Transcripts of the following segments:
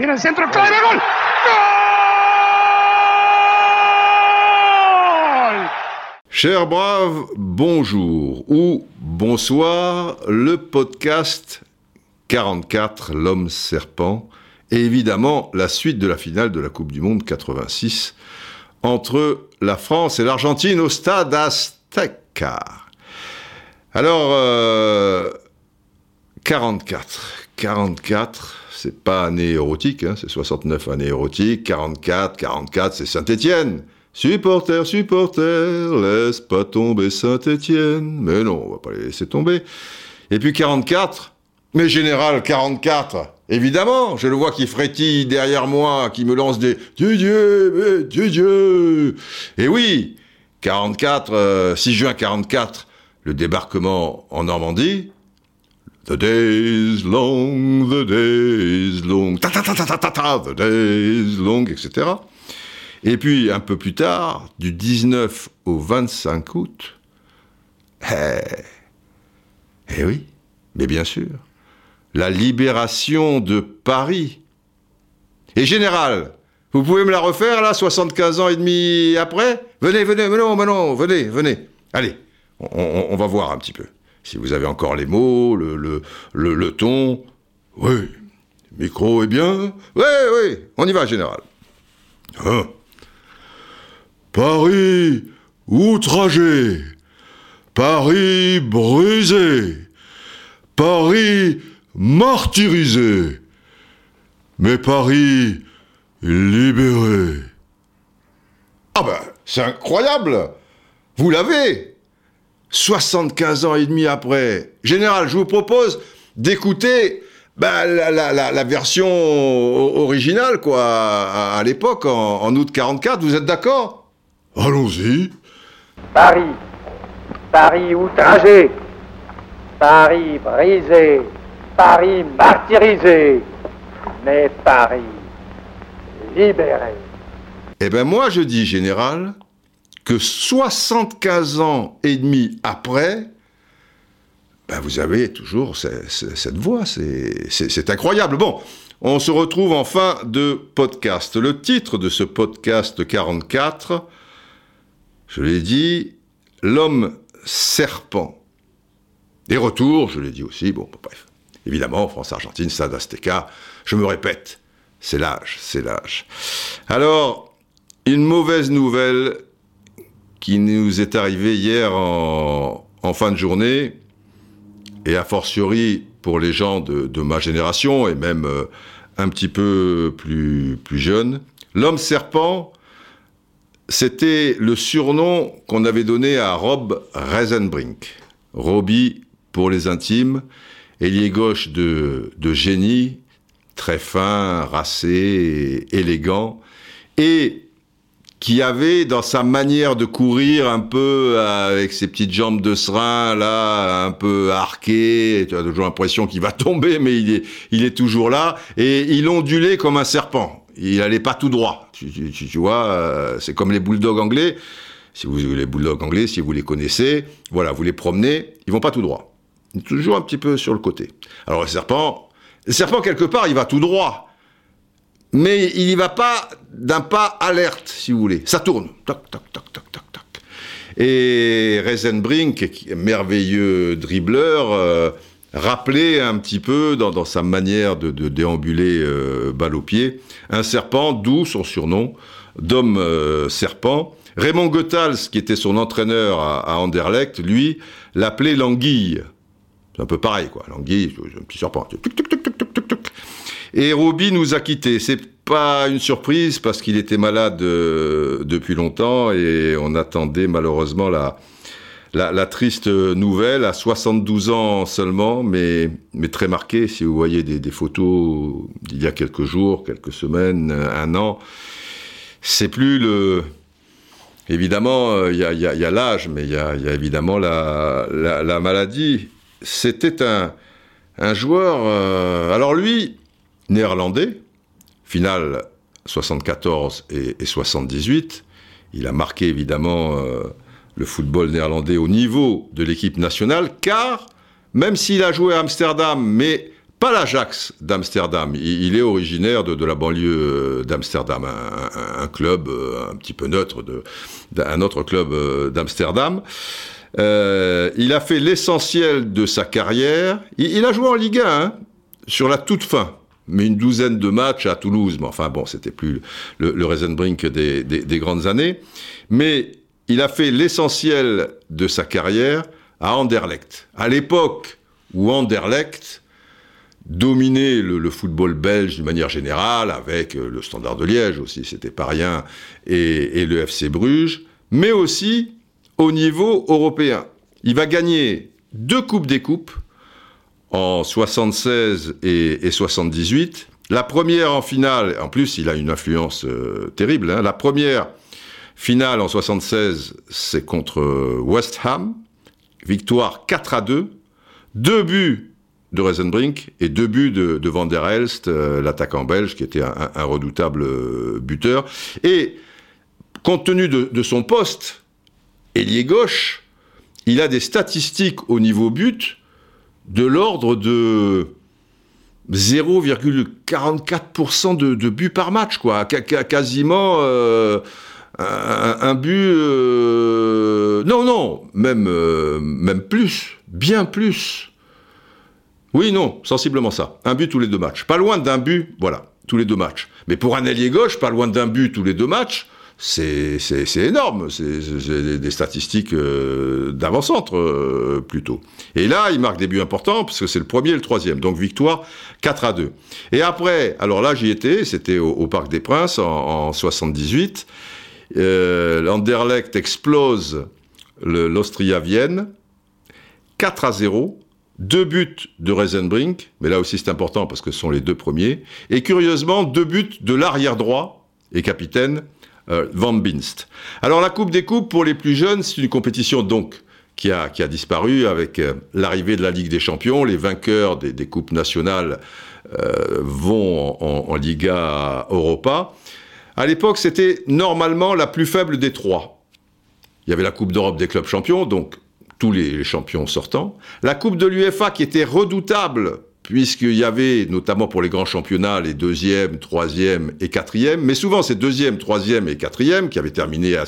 Gol. ¡Gol! Chers braves, bonjour ou bonsoir, le podcast 44, l'homme serpent, et évidemment la suite de la finale de la Coupe du Monde 86 entre la France et l'Argentine au stade Azteca. Alors, euh, 44. 44, c'est pas année érotique, hein, c'est 69 années érotiques. 44, 44, c'est Saint-Étienne. Supporter, supporter, laisse pas tomber Saint-Étienne. Mais non, on va pas les laisser tomber. Et puis 44, mais général 44, évidemment, je le vois qui frétille derrière moi, qui me lance des Dieu Dieu, Dieu Dieu. Et oui, 44, euh, 6 juin 44, le débarquement en Normandie. The days long, the days long, ta ta ta ta ta ta ta, the days long, etc. Et puis un peu plus tard, du 19 au 25 août, eh, eh oui, mais bien sûr, la libération de Paris. Et général, vous pouvez me la refaire là, 75 ans et demi après? Venez, venez, venez, non, non, venez, venez. Allez, on va voir un petit peu. Si vous avez encore les mots, le, le, ton. Oui, micro est bien. Oui, oui, on y va, général. Hein. Paris outragé, Paris brisé, Paris martyrisé, mais Paris libéré. Ah ben, c'est incroyable. Vous l'avez 75 ans et demi après. Général, je vous propose d'écouter bah, la, la- la- la version originale, quoi, à, à l'époque, en, en août 44. Vous êtes d'accord? Allons-y. Paris, Paris outragé, Paris brisé, Paris martyrisé, mais Paris libéré. Eh ben moi, je dis, général, que 75 ans et demi après, ben vous avez toujours ce- ce- cette voix. C'est incroyable. Bon, on se retrouve en fin de podcast. Le titre de ce podcast 44, je l'ai dit, L'homme serpent. Des retours, je l'ai dit aussi, bon, bref. Évidemment, France-Argentine, Stade Azteca, je me répète, c'est l'âge, c'est l'âge. Alors, une mauvaise nouvelle qui nous est arrivée hier en, fin de journée, et a fortiori pour les gens de, ma génération, et même euh, un petit peu plus, plus jeunes. L'homme serpent, c'était le surnom qu'on avait donné à Rob Reisenbrink. Robbie pour les intimes, ailier gauche de, de génie, très fin, racé, élégant, et qui avait dans sa manière de courir un peu euh, avec ses petites jambes de serin là, un peu arquées, tu as toujours l'impression qu'il va tomber, mais il est, il est toujours là, et il ondulait comme un serpent. Il allait pas tout droit. Tu, tu- tu- vois, euh, c'est comme les bulldogs anglais. Si vous les bulldogs anglais, si vous les connaissez, voilà, vous les promenez, ils vont pas tout droit. Toujours un petit peu sur le côté. Alors le serpent, le serpent quelque part, il va tout droit mais il n'y va pas d'un pas alerte, si vous voulez. Ça tourne. Toc, toc, toc, toc, toc, toc. Et Reisenbrink, merveilleux dribbleur, euh, rappelait un petit peu dans, sa manière de, déambuler euh, balle au pied, un serpent, d'où son surnom d'homme euh, serpent. Raymond Goethals, qui était son entraîneur à, Anderlecht, lui, l'appelait l'anguille. C'est un peu pareil, quoi. L'anguille, un petit serpent. Et Roby nous a quittés. C'est pas une surprise parce qu'il était malade euh, depuis longtemps et on attendait malheureusement la, la, triste nouvelle à 72 ans seulement, mais, mais très marqué. Si vous voyez des, photos d'il y a quelques jours, quelques semaines, un an, c'est plus le. Évidemment, euh, il y a, l'âge, mais il y a, évidemment la, la, la maladie. C'était un, un joueur. euh, alors lui, néerlandais, finale 74 et, et 78. Il a marqué évidemment euh, le football néerlandais au niveau de l'équipe nationale, car même s'il a joué à Amsterdam, mais pas l'Ajax d'Amsterdam. Il, est originaire de, la banlieue d'Amsterdam, un, club un petit peu neutre, un autre club d'Amsterdam. il a fait l'essentiel de sa carrière. Il, a joué en Ligue 1 hein, sur la toute fin mais une douzaine de matchs à Toulouse. Mais enfin bon, c'était plus le, le des, des, grandes années. Mais il a fait l'essentiel de sa carrière à Anderlecht. À l'époque où Anderlecht dominait le, football belge d'une manière générale, avec euh, le Standard de Liège aussi, c'était pas rien, et, et le FC Bruges, mais aussi au niveau européen. Il va gagner deux Coupes des Coupes, en 76 et, et, 78. La première en finale, en plus il a une influence euh, terrible, hein. la première finale en 76 c'est contre euh, West Ham, victoire 4 à 2, deux buts de Reisenbrink et deux buts de, Van der Elst, euh, l'attaquant belge qui était un, redoutable buteur. Et compte tenu de, de son poste, ailier gauche, il a des statistiques au niveau but de l'ordre de 0,44% de, de buts par match, quoi. quasiment euh, un, but. Euh, non, non, même, euh, même plus, bien plus. Oui, non, sensiblement ça. Un but tous les deux matchs. Pas loin d'un but, voilà, tous les deux matchs. Mais pour un ailier gauche, pas loin d'un but tous les deux matchs, c'est énorme, c'est des statistiques euh, d'avant-centre euh, plutôt. Et là, il marque des buts importants parce que c'est le premier et le troisième, donc victoire 4 à 2. Et après, alors là j'y étais, c'était au, Parc des Princes en, en 78. Euh, L'Anderlecht explose l'Austria-Vienne 4 à 0. Deux buts de Reisenbrink, mais là aussi c'est important parce que ce sont les deux premiers. Et curieusement, deux buts de l'arrière droit et capitaine euh, Van Binst. Alors la Coupe des Coupes, pour les plus jeunes, c'est une compétition donc qui a, qui a disparu avec euh, l'arrivée de la Ligue des Champions. Les vainqueurs des, des Coupes nationales euh, vont en, Liga Europa. À l'époque, c'était normalement la plus faible des trois. Il y avait la Coupe d'Europe des clubs champions, donc tous les champions sortants. La Coupe de l'UEFA qui était redoutable puisqu'il y avait, notamment pour les grands championnats, les deuxièmes, troisièmes et quatrièmes, mais souvent ces deuxièmes, troisièmes et quatrièmes, qui avaient terminé à,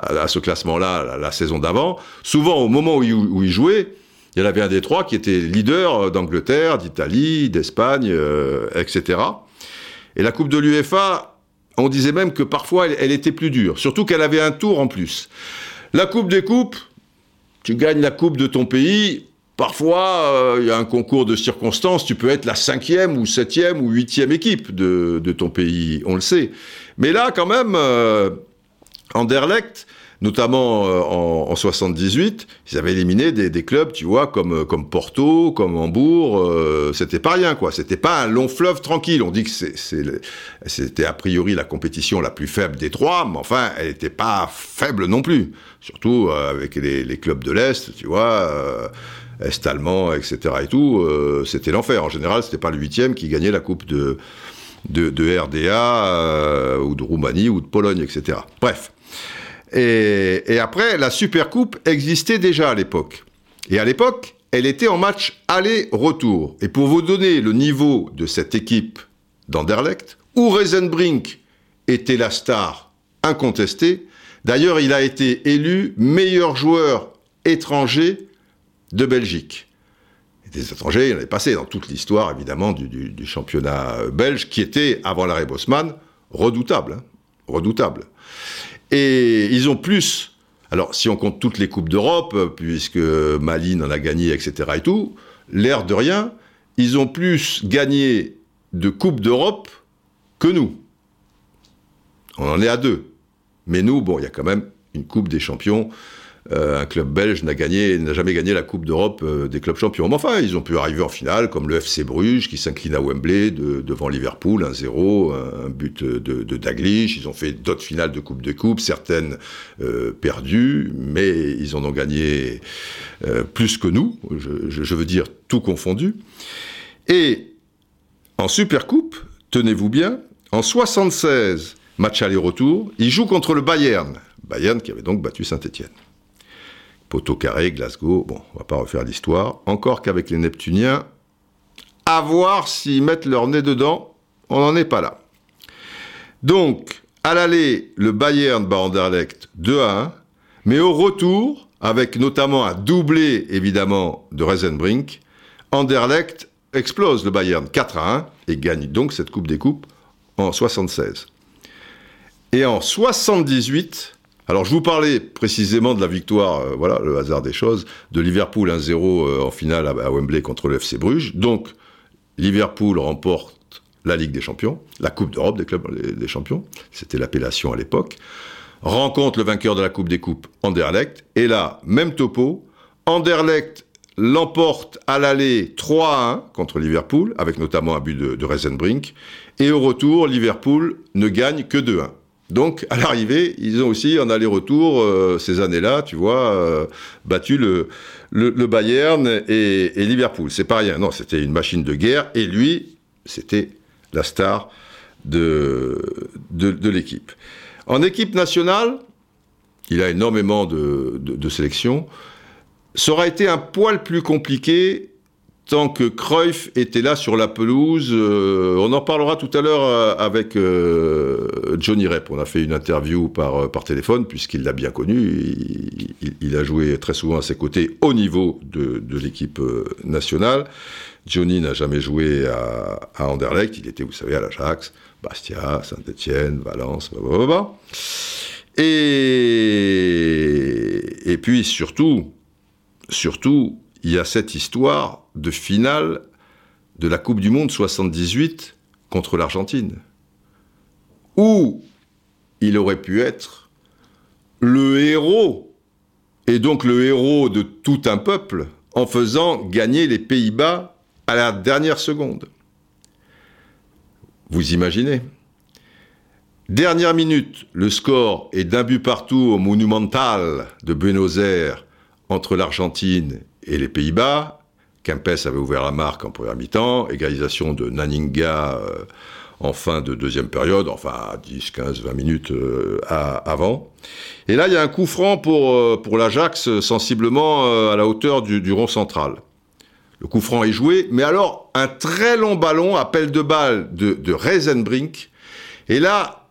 à, ce classement-là la, saison d'avant, souvent au moment où, ils jouaient, il y en avait un des trois qui était leader d'Angleterre, d'Italie, d'Espagne, euh, etc. Et la Coupe de l'UEFA, on disait même que parfois elle était plus dure, surtout qu'elle avait un tour en plus. La Coupe des Coupes, tu gagnes la Coupe de ton pays, Parfois, euh, il y a un concours de circonstances, tu peux être la cinquième ou septième ou huitième équipe de, ton pays, on le sait. Mais là, quand même, euh, Anderlecht, notamment euh, en, 78, ils avaient éliminé des, clubs, tu vois, comme, comme Porto, comme Hambourg. c'était pas rien, quoi. C'était pas un long fleuve tranquille. On dit que c'était a priori la compétition la plus faible des trois, mais enfin, elle n'était pas faible non plus. Surtout avec les clubs de l'Est, tu vois est allemand, etc. et tout, euh, c'était l'enfer. En général, c'était pas le huitième qui gagnait la coupe de, RDA euh, ou de Roumanie ou de Pologne, etc. Bref. Et, et après, la Super Coupe existait déjà à l'époque. Et à l'époque, elle était en match aller-retour. Et pour vous donner le niveau de cette équipe d'Anderlecht, où Reisenbrink était la star incontestée, d'ailleurs il a été élu meilleur joueur étranger de Belgique. des étrangers, il y en avait passé dans toute l'histoire, évidemment, du, championnat belge, qui était, avant l'arrêt Bosman, redoutable. Hein, redoutable. Et ils ont plus, alors si on compte toutes les Coupes d'Europe, puisque Malines en a gagné, etc. et tout, l'air de rien, ils ont plus gagné de Coupes d'Europe que nous. On en est à deux. Mais nous, bon, il y a quand même une Coupe des Champions euh, un club belge n'a jamais gagné la Coupe d'Europe euh, des clubs champions. Mais enfin, ils ont pu arriver en finale, comme le FC Bruges, qui s'incline à Wembley devant Liverpool, 1-0, un but de, de. Ils ont fait d'autres finales de Coupe de Coupe, certaines euh, perdues, mais ils en ont gagné plus que nous, je, veux dire tout confondu. Et en Super Coupe, tenez-vous bien, en 76, match aller-retour, ils jouent contre le Bayern. Bayern qui avait donc battu Saint-Etienne. Poteau carré, Glasgow, bon, on va pas refaire l'histoire. Encore qu'avec les Neptuniens, À voir s'ils mettent leur nez dedans, on n'en est pas là. Donc, à l'aller, le Bayern bat Anderlecht 2 à 1, mais au retour, avec notamment un doublé évidemment de Reisenbrink, Anderlecht explose le Bayern 4 à 1 et gagne donc cette Coupe des Coupes en 76. Et en 78, alors je vous parlais précisément de la victoire, euh, voilà le hasard des choses, de Liverpool 1-0 euh, en finale à, Wembley contre le FC Bruges. Donc Liverpool remporte la Ligue des Champions, la Coupe d'Europe des clubs des champions, c'était l'appellation à l'époque. Rencontre le vainqueur de la Coupe des Coupes, Anderlecht, et là, même topo, Anderlecht l'emporte à l'aller 3-1 contre Liverpool, avec notamment un but de, de Reisenbrink, et au retour, Liverpool ne gagne que 2-1. Donc, à l'arrivée, ils ont aussi, en aller-retour, euh, ces années-là, tu vois, euh, battu le, le, Bayern et, Liverpool. C'est pas rien. Non, c'était une machine de guerre. Et lui, c'était la star de, de, l'équipe. En équipe nationale, il a énormément de, de, de sélections. Ça aura été un poil plus compliqué tant que Cruyff était là sur la pelouse. Euh, on en parlera tout à l'heure euh, avec euh, Johnny Rep. On a fait une interview par, par téléphone, puisqu'il l'a bien connu. Il, a joué très souvent à ses côtés au niveau de, l'équipe nationale. Johnny n'a jamais joué à, Anderlecht. Il était, vous savez, à l'Ajax, Bastia, Saint-Etienne, Valence, blablabla. Et, et puis surtout, surtout, il y a cette histoire de finale de la Coupe du Monde 78 contre l'Argentine, où il aurait pu être le héros, et donc le héros de tout un peuple, en faisant gagner les Pays-Bas à la dernière seconde. Vous imaginez? Dernière minute, le score est d'un but partout au Monumental de Buenos Aires entre l'Argentine et les Pays-Bas. Kempes avait ouvert la marque en première mi-temps, égalisation de Naninga euh, en fin de deuxième période, enfin 10, 15, 20 minutes euh, avant. Et là, il y a un coup franc pour, euh, pour l'Ajax, sensiblement à la hauteur du, du, rond central. Le coup franc est joué, mais alors un très long ballon, appel de balle de, de Reisenbrink. Et là,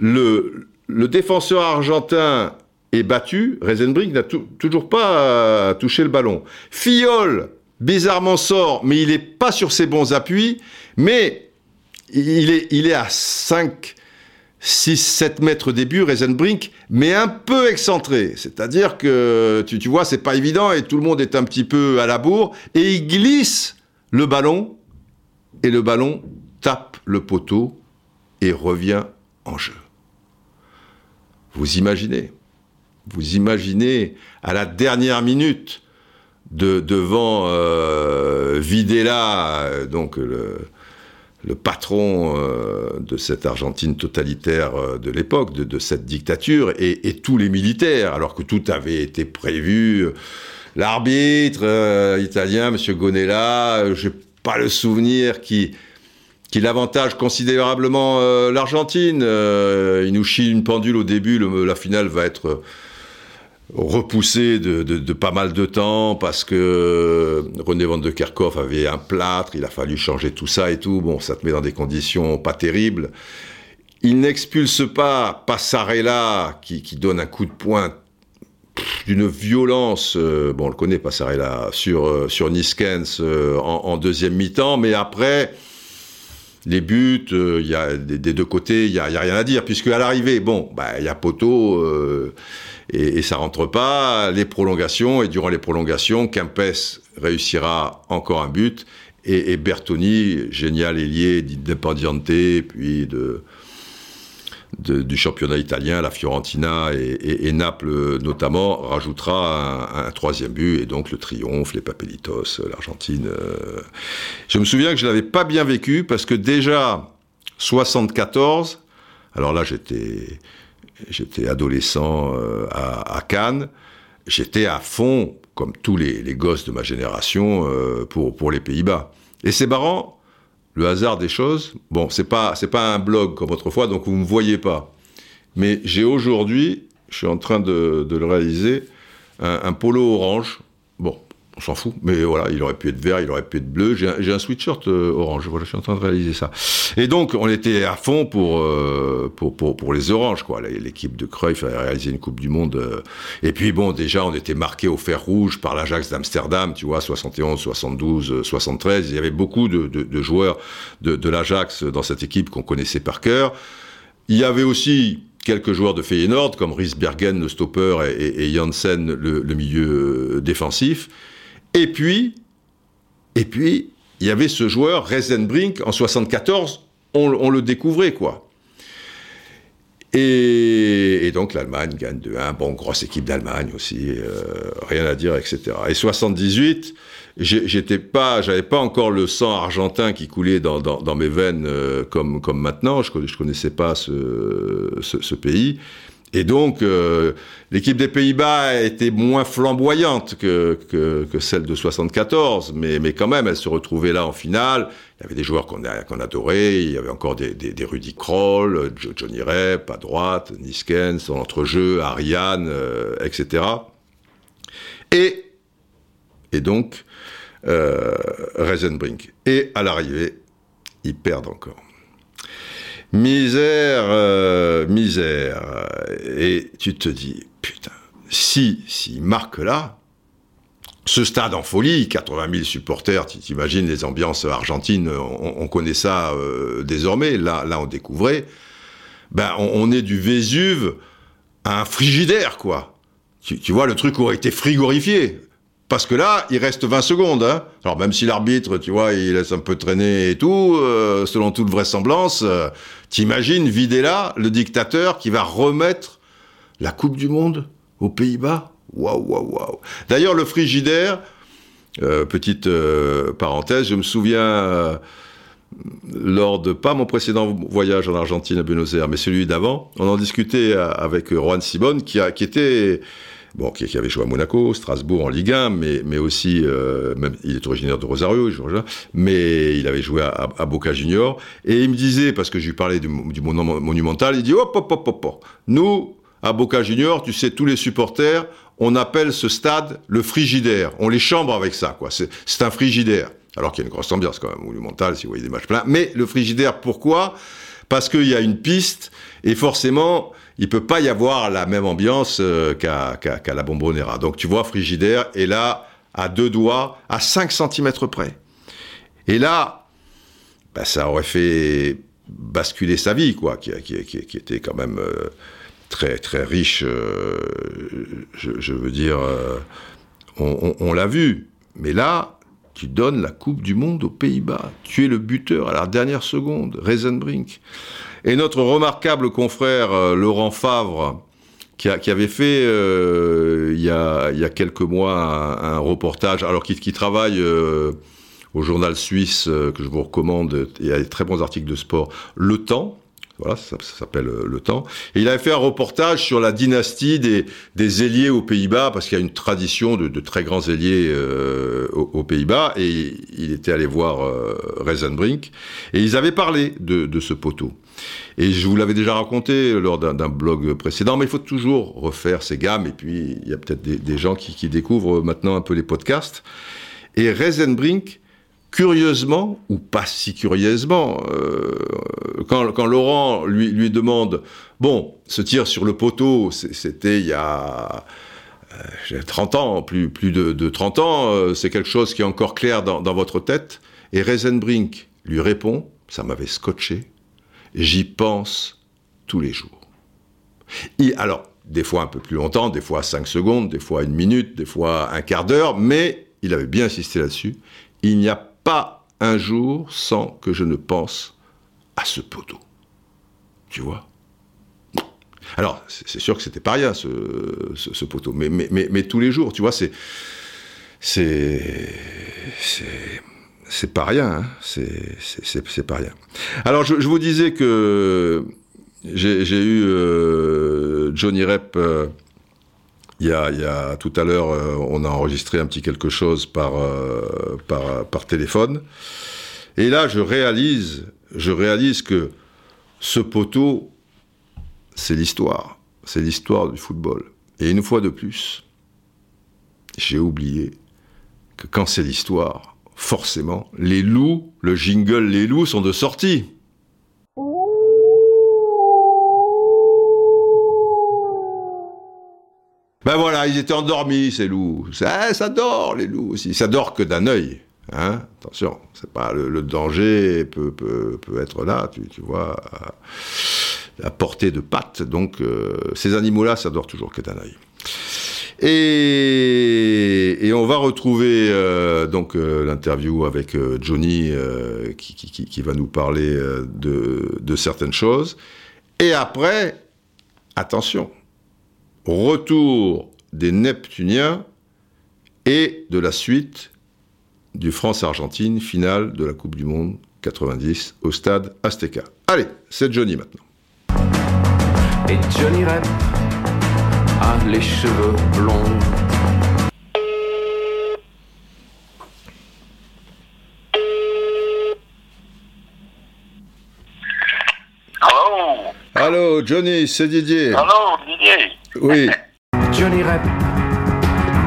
le, le défenseur argentin est battu, Reisenbrink n'a toujours pas euh, touché le ballon. Fiole, bizarrement sort, mais il n'est pas sur ses bons appuis, mais il est, il est à 5, 6, 7 mètres des buts, Reisenbrink, mais un peu excentré. C'est-à-dire que, tu, tu vois, c'est pas évident et tout le monde est un petit peu à la bourre, et il glisse le ballon, et le ballon tape le poteau et revient en jeu. Vous imaginez? Vous imaginez à la dernière minute de, devant euh, Videla, donc le, patron euh, de cette Argentine totalitaire euh, de l'époque, de, cette dictature, et, tous les militaires, alors que tout avait été prévu. L'arbitre euh, italien, M. Gonella, j'ai pas le souvenir qui qui l'avantage considérablement euh, l'Argentine. Euh, il nous chie une pendule au début, la finale va être repoussé de, pas mal de temps parce que René van de Kerkhoff avait un plâtre, il a fallu changer tout ça et tout. Bon, ça te met dans des conditions pas terribles. Il n'expulse pas Passarella qui, qui, donne un coup de poing d'une violence, euh, bon on le connaît Passarella, sur, euh, sur Niskens euh, en, deuxième mi-temps, mais après les buts, y a des, deux côtés, il y a, y a, rien à dire, puisque à l'arrivée, bon, il bah, y a poteau et, ça rentre pas. Les prolongations et durant les prolongations, Kempes réussira encore un but et, Bertoni, génial ailier d'Independiente, puis de du championnat italien, la Fiorentina et, Naples notamment, rajoutera un, un, troisième but et donc le triomphe, les Papelitos, l'Argentine. Euh... Je me souviens que je l'avais pas bien vécu parce que déjà 74, alors là j'étais j'étais adolescent euh, à, Cannes, j'étais à fond comme tous les, gosses de ma génération euh, pour pour les Pays-Bas. Et c'est marrant le hasard des choses. Bon, c'est pas c'est pas un blog comme autrefois, donc vous me voyez pas. Mais j'ai aujourd'hui, je suis en train de, de le réaliser, un, un, polo orange. Bon, on s'en fout. Mais voilà, il aurait pu être vert, il aurait pu être bleu. J'ai un, sweatshirt euh, orange. Voilà, je suis en train de réaliser ça. Et donc, on était à fond pour euh, pour, pour, pour les oranges, quoi. L'équipe de Cruyff a réalisé une Coupe du Monde. euh. Et puis bon, déjà, on était marqué au fer rouge par l'Ajax d'Amsterdam, tu vois, 71, 72, euh, 73. Il y avait beaucoup de, de, de joueurs de, de l'Ajax dans cette équipe qu'on connaissait par cœur. Il y avait aussi quelques joueurs de Feyenoord, comme Riesbergen, le stopper, et, et, et Janssen, le, le milieu euh, défensif. Et puis, il y avait ce joueur, Reisenbrink, en 74, on, le découvrait, quoi. Et, donc l'Allemagne gagne 2-1, bon, grosse équipe d'Allemagne aussi, euh, rien à dire, etc. Et 78, j'ai- j'étais pas, j'avais pas encore le sang argentin qui coulait dans, mes veines euh, comme, maintenant, je, je connaissais pas ce pays. Et donc, euh, l'équipe des Pays-Bas était moins flamboyante que, celle de 74, mais, quand même, elle se retrouvait là en finale. Il y avait des joueurs qu'on adorait, il y avait encore des, Rudy Kroll, Jo- Johnny Rep à droite, Niskens, en entrejeu, Ariane, euh, etc. Et, et donc, euh, Reisenbrink. Et à l'arrivée, ils perdent encore. Misère, euh, misère. Et tu te dis, putain, si, s'il marque là, ce stade en folie, 80 000 supporters, tu t'imagines les ambiances argentines, on, on connaît ça euh, désormais, là, on découvrait, ben on, est du Vésuve à un frigidaire, quoi. Tu, vois, le truc aurait été frigorifié. Parce que là, il reste 20 secondes. Hein. Alors même si l'arbitre, tu vois, il laisse un peu traîner et tout, euh, selon toute vraisemblance, t'imagines Videla, le dictateur, qui va remettre la Coupe du Monde aux Pays-Bas? Waouh, waouh, waouh. D'ailleurs, le frigidaire, euh, petite euh, parenthèse, je me souviens, euh, lors de, pas mon précédent voyage en Argentine à Buenos Aires, mais celui d'avant, on en discutait avec Juan Simon, qui, a, qui était bon, qui, qui, avait joué à Monaco, Strasbourg en Ligue 1, mais, mais aussi, euh, même, il est originaire de Rosario, mais il avait joué à, à, Boca Junior. Et il me disait, parce que je lui parlais du, du monumental, il dit hop, hop, hop, hop, hop. Nous, à Boca Junior, tu sais, tous les supporters, on appelle ce stade le frigidaire. On les chambre avec ça, quoi. C'est un frigidaire. Alors qu'il y a une grosse ambiance quand même, monumentale, si vous voyez des matchs pleins. Mais le frigidaire, pourquoi? Parce qu'il y a une piste, et forcément, il peut pas y avoir la même ambiance euh, qu'à qu qu la Bombonera. Donc tu vois Frigidaire est là à deux doigts, à 5 cm près. Et là, bah, ça aurait fait basculer sa vie, quoi, qui, était quand même euh, très très riche. Euh, je, veux dire, on, on, on l'a vu. Mais là, tu donnes la Coupe du Monde aux Pays-Bas. Tu es le buteur à la dernière seconde, Reisenbrink. Et notre remarquable confrère euh, Laurent Favre, qui, avait fait euh, il, y a, quelques mois un, reportage, alors qui travaille euh, au journal suisse que je vous recommande, il y a des très bons articles de sport, Le Temps. Voilà, ça, s'appelle Le Temps. Et il avait fait un reportage sur la dynastie des, ailiers aux Pays-Bas, parce qu'il y a une tradition de, très grands ailiers aux, Pays-Bas, et il, était allé voir euh, Reisenbrink, et ils avaient parlé de ce poteau. Et je vous l'avais déjà raconté lors d'un blog précédent, mais il faut toujours refaire ces gammes. Et puis, il y a peut-être des, gens qui, découvrent maintenant un peu les podcasts. Et Reisenbrink, curieusement, ou pas si curieusement, euh, quand, Laurent lui, demande Bon, ce tir sur le poteau, c'était il y a. Euh, 30 ans, plus, plus de, de 30 ans, euh, c'est quelque chose qui est encore clair dans, dans votre tête. Et Reisenbrink lui répond, ça m'avait scotché, j'y pense tous les jours. Alors, des fois un peu plus longtemps, des fois 5 secondes, des fois une minute, des fois un quart d'heure, mais il avait bien insisté là-dessus. Il n'y a pas un jour sans que je ne pense à ce poteau. Tu vois? Alors, c'est sûr que c'était pas rien, ce, poteau, mais, mais, tous les jours, tu vois, c'est. C'est. C'est pas rien, hein c'est pas rien. Alors, je, vous disais que j'ai eu euh, Johnny Rep. Euh, il y, a, tout à l'heure, euh, on a enregistré un petit quelque chose par, par, par téléphone. Et là, je réalise, je réalise que ce poteau, c'est l'histoire. C'est l'histoire du football. Et une fois de plus, j'ai oublié que quand c'est l'histoire, forcément, les loups, le jingle Les loups sont de sortie. Ben voilà, ils étaient endormis, ces loups. Ça, ça dort, les loups aussi. Ça dort que d'un œil. Hein Attention, le, danger peut, peut, peut, être là, tu, tu vois, à, portée de pattes. Donc, euh, ces animaux-là, ça dort toujours que d'un œil. Et, on va retrouver euh, donc euh, l'interview avec euh, Johnny qui, va nous parler de, certaines choses. Et après, attention, retour des Neptuniens et de la suite du France-Argentine, finale de la Coupe du Monde 90 au stade Azteca. Allez, c'est Johnny maintenant. Et Johnny a les cheveux blonds. Allô Allô, Johnny, c'est Didier. Allô, Didier Oui. Johnny Rep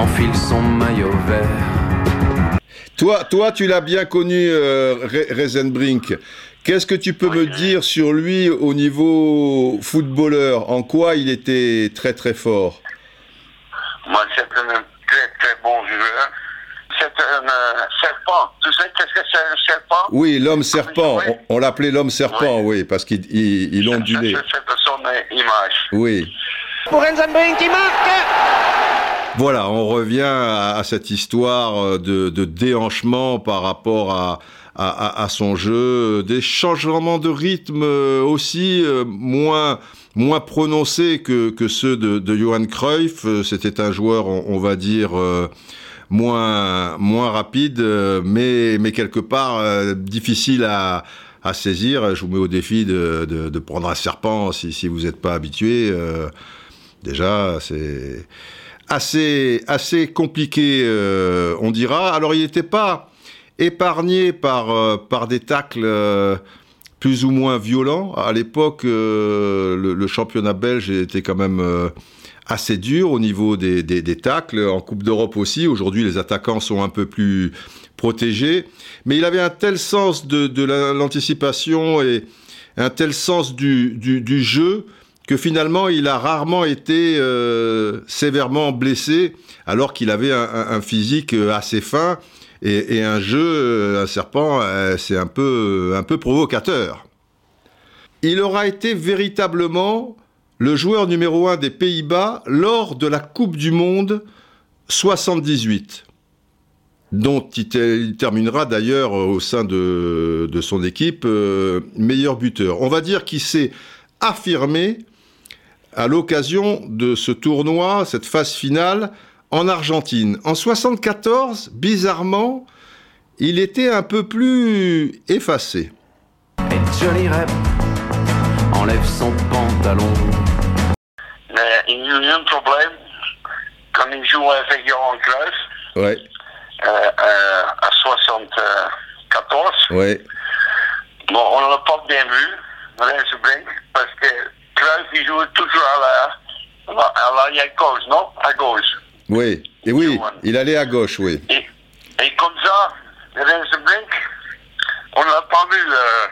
enfile son maillot vert. Toi, toi tu l'as bien connu, euh, Reisenbrink. Qu'est-ce que tu peux me dire sur lui au niveau footballeur? En quoi il était très très fort? Moi, c'est un très très bon joueur. C'est un euh, serpent. Tu sais qu'est-ce que c'est un serpent? Oui, l'homme serpent. On, on l'appelait l'homme serpent, oui, parce qu'il il, il ondulait. C'est de son image. Oui. pour Enzenbrink qui marque Voilà, on revient à, à cette histoire de, de déhanchement par rapport à, à, son jeu, des changements de rythme euh, aussi euh, moins moins prononcés que, ceux de, Johan Cruyff. Euh, C'était un joueur, on, va dire, moins moins rapide, mais mais quelque part difficile à saisir. Je vous mets au défi de, de, prendre un serpent si, si vous n'êtes pas habitué. Déjà, c'est assez, assez compliqué, on dira. Alors, il n'était pas épargné par, euh, par des tacles euh, plus ou moins violents. À l'époque, euh, le, championnat belge était quand même assez dur au niveau des, des, tacles. En Coupe d'Europe aussi, aujourd'hui, les attaquants sont un peu plus protégés. Mais il avait un tel sens de, de la- l'anticipation et un tel sens du, du, jeu que finalement il a rarement été sévèrement blessé alors qu'il avait un, physique assez fin et, un jeu, euh, un serpent, euh, c'est un peu, un peu provocateur. Il aura été véritablement le joueur numéro un des Pays-Bas lors de la Coupe du Monde 78 dont il, te- il terminera d'ailleurs au sein de, de son équipe euh, meilleur buteur. On va dire qu'il s'est affirmé à l'occasion de ce tournoi, cette phase finale en Argentine. En 74, bizarrement, il était un peu plus effacé. Et Johnny Rep enlève son pantalon. Mais il y a eu un problème quand il jouait avec Johan Cruyff Ouais, euh, euh, à 74. ouais, Bon, on l'a pas bien vu, Reinsbrink, parce que Cruyff, il jouait toujours à la, à l'arrière gauche, non? À gauche. Ouais. Et oui, il allait à gauche, oui. Et, et comme ça, Reinsbrink, on l'a pas vu euh,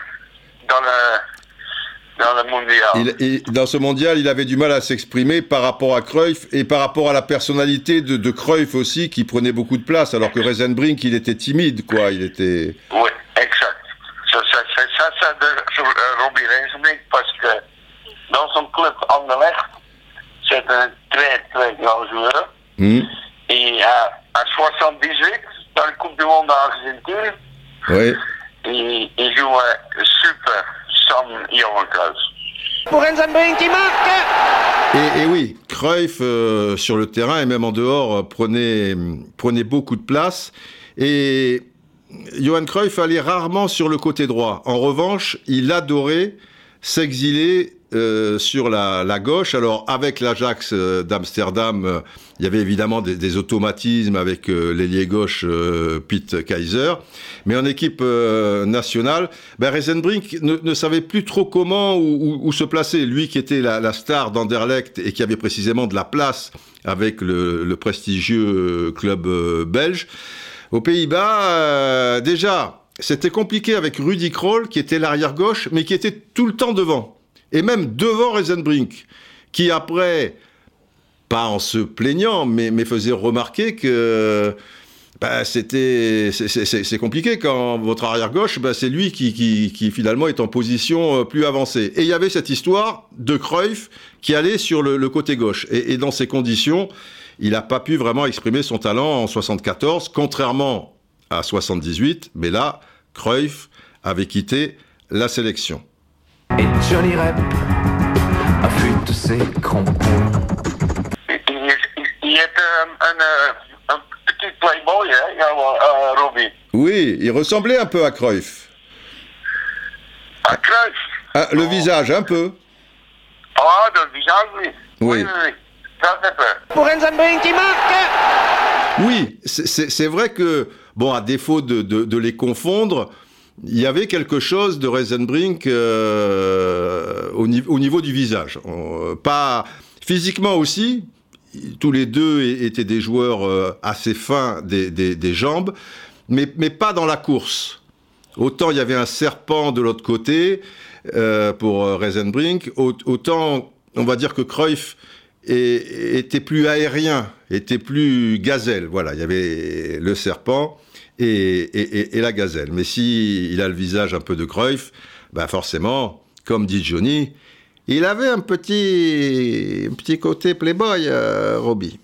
dans le, dans le mondial. Il- il- dans ce mondial, il avait du mal à s'exprimer par rapport à Cruyff et par rapport à la personnalité de, de Cruyff aussi, qui prenait beaucoup de place, alors que Reisenbrink, il était timide, quoi. Il était. Oui, exact. Ça, ça, ça, ça, ça de euh, Robbie Reinsbrink, parce que dans son club Anderlecht, c'est un très, très grand joueur. Hmm, Et à, à 78, dans la Coupe du Monde d'Argentine, ouais. il, il jouait super sans Johan Cruyff. pour Enzenbrink qui marque Et, et oui, Cruyff euh, sur le terrain et même en dehors euh, prenait, prenait beaucoup de place. Et Johan Cruyff allait rarement sur le côté droit. En revanche, il adorait s'exiler euh, sur la, la gauche. Alors avec l'Ajax euh, d'Amsterdam, euh, il y avait évidemment des, des automatismes avec l'ailier gauche Pete Kaiser. Mais en équipe nationale, ben, Reisenbrink ne, ne savait plus trop comment ou, où se placer. Lui qui était la, la star d'Anderlecht et qui avait précisément de la place avec le, le prestigieux club belge. Aux Pays-Bas, déjà, c'était compliqué avec Rudy Kroll, qui était l'arrière gauche, mais qui était tout le temps devant. Et même devant Reisenbrink, qui après, pas en se plaignant, mais, mais faisait remarquer que bah, c'était c'est compliqué quand votre arrière gauche, bah, c'est lui qui, qui, qui, finalement est en position euh, plus avancée. Et il y avait cette histoire de Cruyff qui allait sur le, le côté gauche. Et, et, dans ces conditions, il n'a pas pu vraiment exprimer son talent en 74, contrairement à 78. Mais là, Cruyff avait quitté la sélection. Et Johnny Rep affûte ses crampons. Il est un, un, un petit playboy, hein, uh, Robbie. Oui, il ressemblait un peu à Cruyff. À Cruyff? Ah, le visage, un peu. Ah, le visage, oui. Oui. oui, oui. Ça, c'est vrai. Pour Enzenbrink qui marque Oui, c'est vrai que, bon, à défaut de, de- de les confondre, il y avait quelque chose de Reisenbrink euh, au, ni- au niveau du visage. Euh, pas physiquement aussi. Tous les deux étaient des joueurs euh, assez fins des, jambes, mais, pas dans la course. Autant il y avait un serpent de l'autre côté pour Reisenbrink, au- autant on va dire que Cruyff était plus aérien, était plus gazelle. Voilà, il y avait le serpent et, la gazelle. Mais si il a le visage un peu de Cruyff, bah forcément, comme dit Johnny, il avait un petit, un petit côté playboy, euh, Robbie.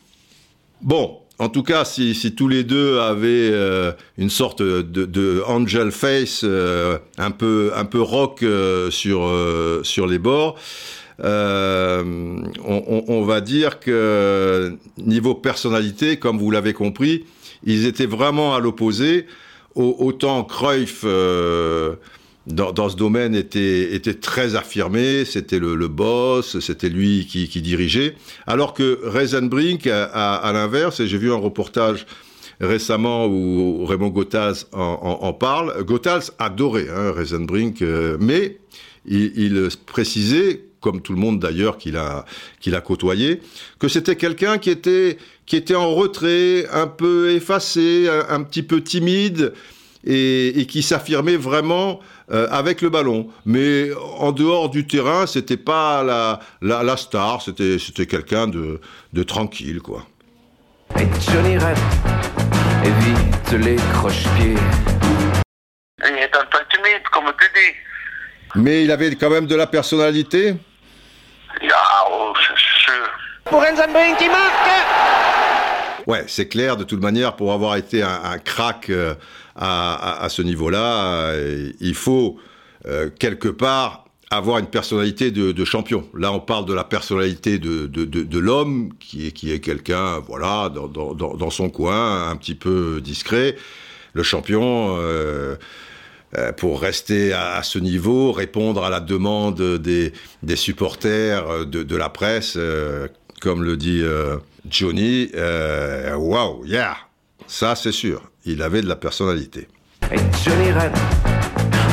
Bon, en tout cas, si, tous les deux avaient euh, une sorte de, angel face euh, un peu un peu rock euh, sur sur les bords, on va dire que niveau personnalité, comme vous l'avez compris, ils étaient vraiment à l'opposé. Au- Autant Cruyff euh, dans, ce domaine était, était très affirmé, c'était le, boss, c'était lui qui, dirigeait, alors que Reisenbrink, à, l'inverse, et j'ai vu un reportage récemment où Raymond Gothals en, parle, Gothals adorait hein, Reisenbrink, euh, mais il, il précisait, comme tout le monde d'ailleurs qu'il a, qu'il a côtoyé, que c'était quelqu'un qui était, qui était en retrait, un peu effacé, un, un petit peu timide, et, et qui s'affirmait vraiment euh, avec le ballon. Mais en dehors du terrain, c'était pas la, la, la star, c'était c'était quelqu'un de, de tranquille, quoi. Et Johnny Rep évite les croche-pieds. Il est un peu timide, comme tu dis. Mais il avait quand même de la personnalité. Ja, oh, c'est sûr. Pour Enzenbrink qui marque Ouais, c'est clair, de toute manière, pour avoir été un, crack euh, à, ce niveau-là, euh, il faut euh, quelque part avoir une personnalité de, champion. Là, on parle de la personnalité de, l'homme, qui est, qui est quelqu'un, voilà, dans, son coin, un petit peu discret. Le champion, pour rester à, ce niveau, répondre à la demande des, supporters, de, la presse, comme le dit Johnny, waouh, yeah, ça c'est sûr, il avait de la personnalité. Et Johnny Rep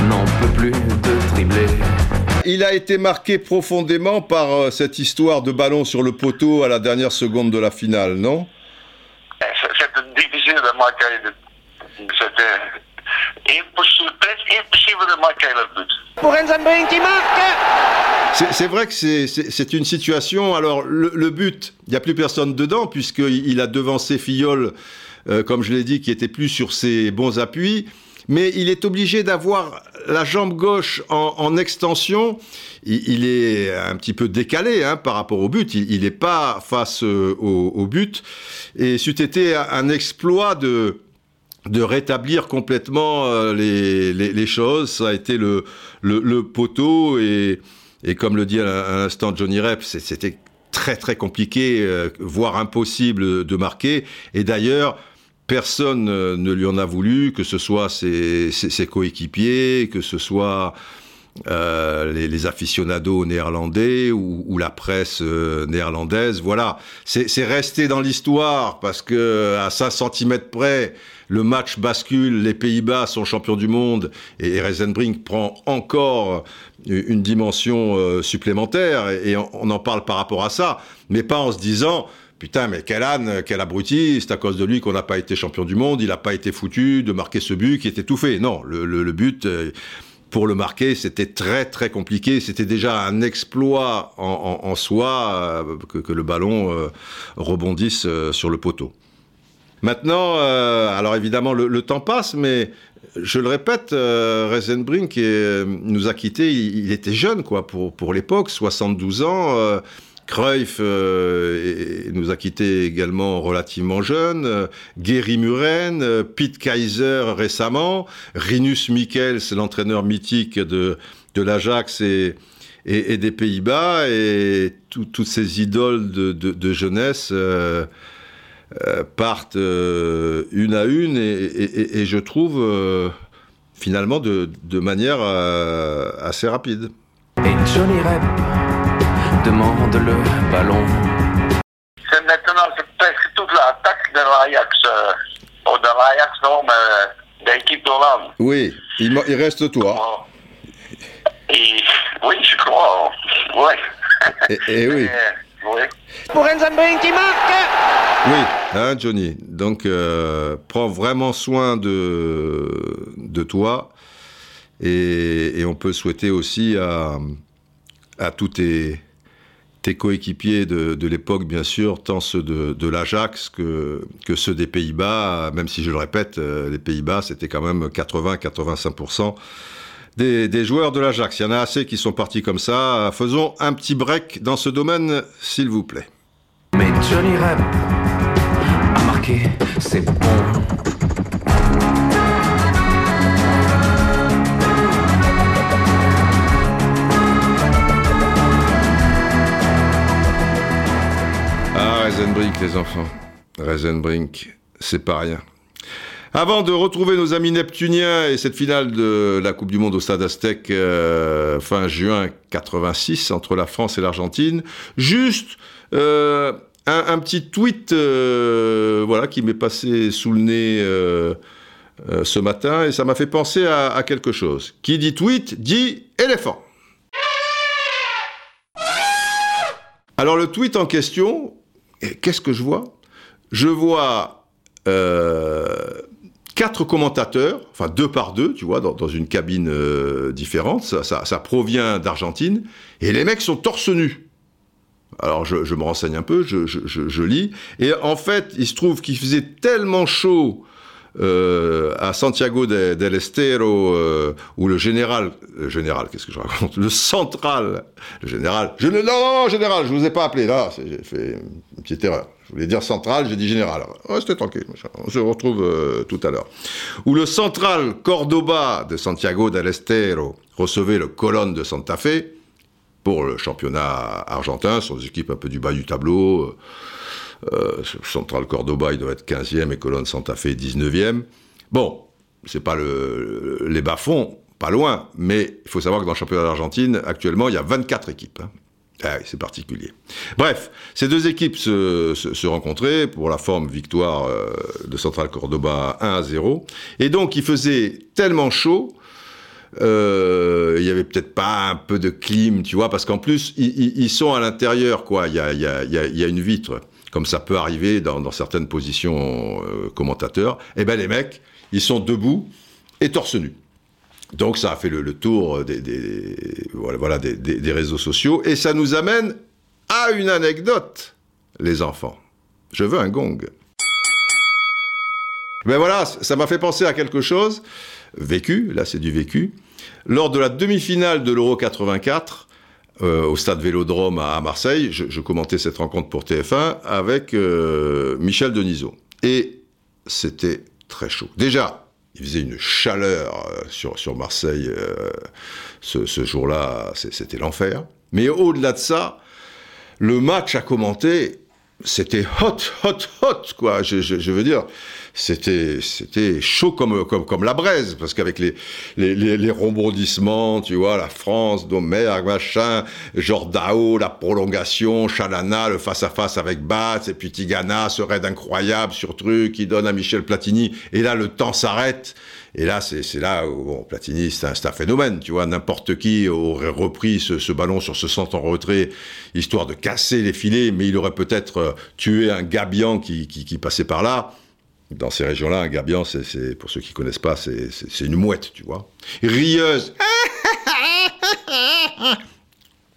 n'en peut plus de dribbler. Il a été marqué profondément par euh, cette histoire de ballon sur le poteau à la dernière seconde de la finale, non? Eh, C'est c'est difficile de marquer. de- C'était impossible, presque impossible de marquer le but. Pour Enzenbrink qui marque C'est vrai que c'est- une situation. Alors, le, le but, il n'y a plus personne dedans, puisqu'il il a devancé Fillol, euh, comme je l'ai dit, qui était plus sur ses bons appuis. Mais il est obligé d'avoir la jambe gauche en, en extension. Il, il est un petit peu décalé hein, par rapport au but. Il n'est pas face euh, au, au but. Et c'eût été un exploit de, de rétablir complètement euh, les, les, les choses. Ça a été le, le, le poteau et, et comme le dit à l'in- à l'instant Johnny Rep, c'était très très compliqué, euh, voire impossible de marquer. Et d'ailleurs, personne euh, ne lui en a voulu, que ce soit ses, coéquipiers, que ce soit euh, les, aficionados néerlandais ou, la presse néerlandaise. Voilà, c'est c'est resté dans l'histoire parce que à 5 cm près, le match bascule, les Pays-Bas sont champions du monde et Reisenbrink prend encore une dimension euh, supplémentaire et on, en parle par rapport à ça, mais pas en se disant putain, mais quel âne, quel abruti, c'est à cause de lui qu'on n'a pas été champion du monde, il n'a pas été foutu de marquer ce but qui était tout. Non, le, but, euh, pour le marquer, c'était très très compliqué. C'était déjà un exploit en, soi euh, que, le ballon euh, rebondisse euh, sur le poteau. Maintenant, euh, alors évidemment, le, temps passe, mais je le répète, euh, Reisenbrink nous a quittés, il, était jeune, quoi, pour, pour l'époque, 72 ans. euh, Cruyff euh, nous a quittés également relativement jeune. euh, Gary Muren, euh, Pete Kaiser récemment, Rinus Michels, l'entraîneur mythique de, de l'Ajax et, et, des Pays-Bas, et tout- toutes ces idoles de- de jeunesse. Euh, partent euh, une à une et, et- et- et je trouve euh, finalement de, de manière euh, assez rapide. Et Johnny Rep demande le ballon. C'est maintenant c'est presque toute l'attaque de l'Ajax. Euh, ou de l'Ajax, non, mais de l'équipe d'Hollande. Oui, il, il reste toi. Bon. Et, oui, je crois. Oui. Et, et oui, oui. Pour Rensenbrink qui marque oui, hein, Johnny. Donc, euh, prends vraiment soin de, de toi. Et, et on peut souhaiter aussi à, à tous tes, tes coéquipiers de, de l'époque, bien sûr, tant ceux de, de l'Ajax que, que ceux des Pays-Bas, même si je le répète, euh, les Pays-Bas, c'était quand même 80-85% des, des joueurs de l'Ajax. Il y en a assez qui sont partis comme ça. Faisons un petit break dans ce domaine, s'il vous plaît. Mais Johnny Rep a marqué, c'est bon. Ah, Reisenbrink, les enfants. Reisenbrink, c'est pas rien. Avant de retrouver nos amis neptuniens et cette finale de la Coupe du Monde au Stade Aztec euh, fin juin 86 entre la France et l'Argentine, juste euh, un, petit tweet euh, voilà, qui m'est passé sous le nez ce matin et ça m'a fait penser à, quelque chose. Qui dit tweet dit éléphant. Alors le tweet en question, qu'est-ce que je vois? Je vois quatre commentateurs, enfin deux par deux, tu vois, dans, une cabine euh, différente. Ça, provient d'Argentine, et les mecs sont torse nus. Alors je, me renseigne un peu, je, lis, et en fait, il se trouve qu'il faisait tellement chaud euh, à Santiago de- del Estero, euh, où le général, le général, qu'est-ce que je raconte? Le central, le général, je non, général, je vous ai pas appelé, là, j'ai fait une petite erreur. Voulais dire central, j'ai dit général. Restez tranquille, on se retrouve euh, tout à l'heure. Où le central Cordoba de Santiago del Estero recevait le Colonne de Santa Fe pour le championnat argentin, sont des équipes un peu du bas du tableau. Euh, Central Cordoba, il doit être 15e et Colonne Santa Fe 19e. Bon, c'est pas le, les bas-fonds, pas loin, mais il faut savoir que dans le championnat d'Argentine, actuellement, il y a 24 équipes. hein. Ah c'est particulier. Bref, ces deux équipes se, se, rencontraient pour la forme victoire euh, de Central Cordoba 1 à 0. Et donc, il faisait tellement chaud euh, il y avait peut-être pas un peu de clim, tu vois, parce qu'en plus, ils, sont à l'intérieur, quoi. Il y a, une vitre, comme ça peut arriver dans, certaines positions euh, commentateurs. Eh ben, les mecs, ils sont debout et torse nu. Donc, ça a fait le, tour des, des, réseaux sociaux. Et ça nous amène à une anecdote, les enfants. Je veux un gong. Ben voilà, ça m'a fait penser à quelque chose vécu, là c'est du vécu. Lors de la demi-finale de l'Euro 84, euh, au stade Vélodrome à, Marseille, je, je commentais cette rencontre pour TF1 avec euh, Michel Denisot. Et c'était très chaud. Déjà, il faisait une chaleur euh, sur, Marseille euh, ce, jour-là, c'était l'enfer. Mais au-delà de ça, le match à commenter, c'était hot, hot, hot, quoi. Je veux dire, c'était c'était chaud comme comme comme la braise parce qu'avec les les, les les rebondissements tu vois la France Domergue machin Jordao la prolongation Chalana le face à face avec Batz et puis Tigana ce raid incroyable sur truc qui donne à Michel Platini et là le temps s'arrête et là, c'est là où bon, Platini, c'est un, un, phénomène, tu vois. N'importe qui aurait repris ce, ce, ballon sur ce centre en retrait, histoire de casser les filets, mais il aurait peut-être euh, tué un gabian qui, qui, qui, passait par là. Dans ces régions-là, un gabian, pour ceux qui connaissent pas, c'est une mouette, tu vois. Rieuse.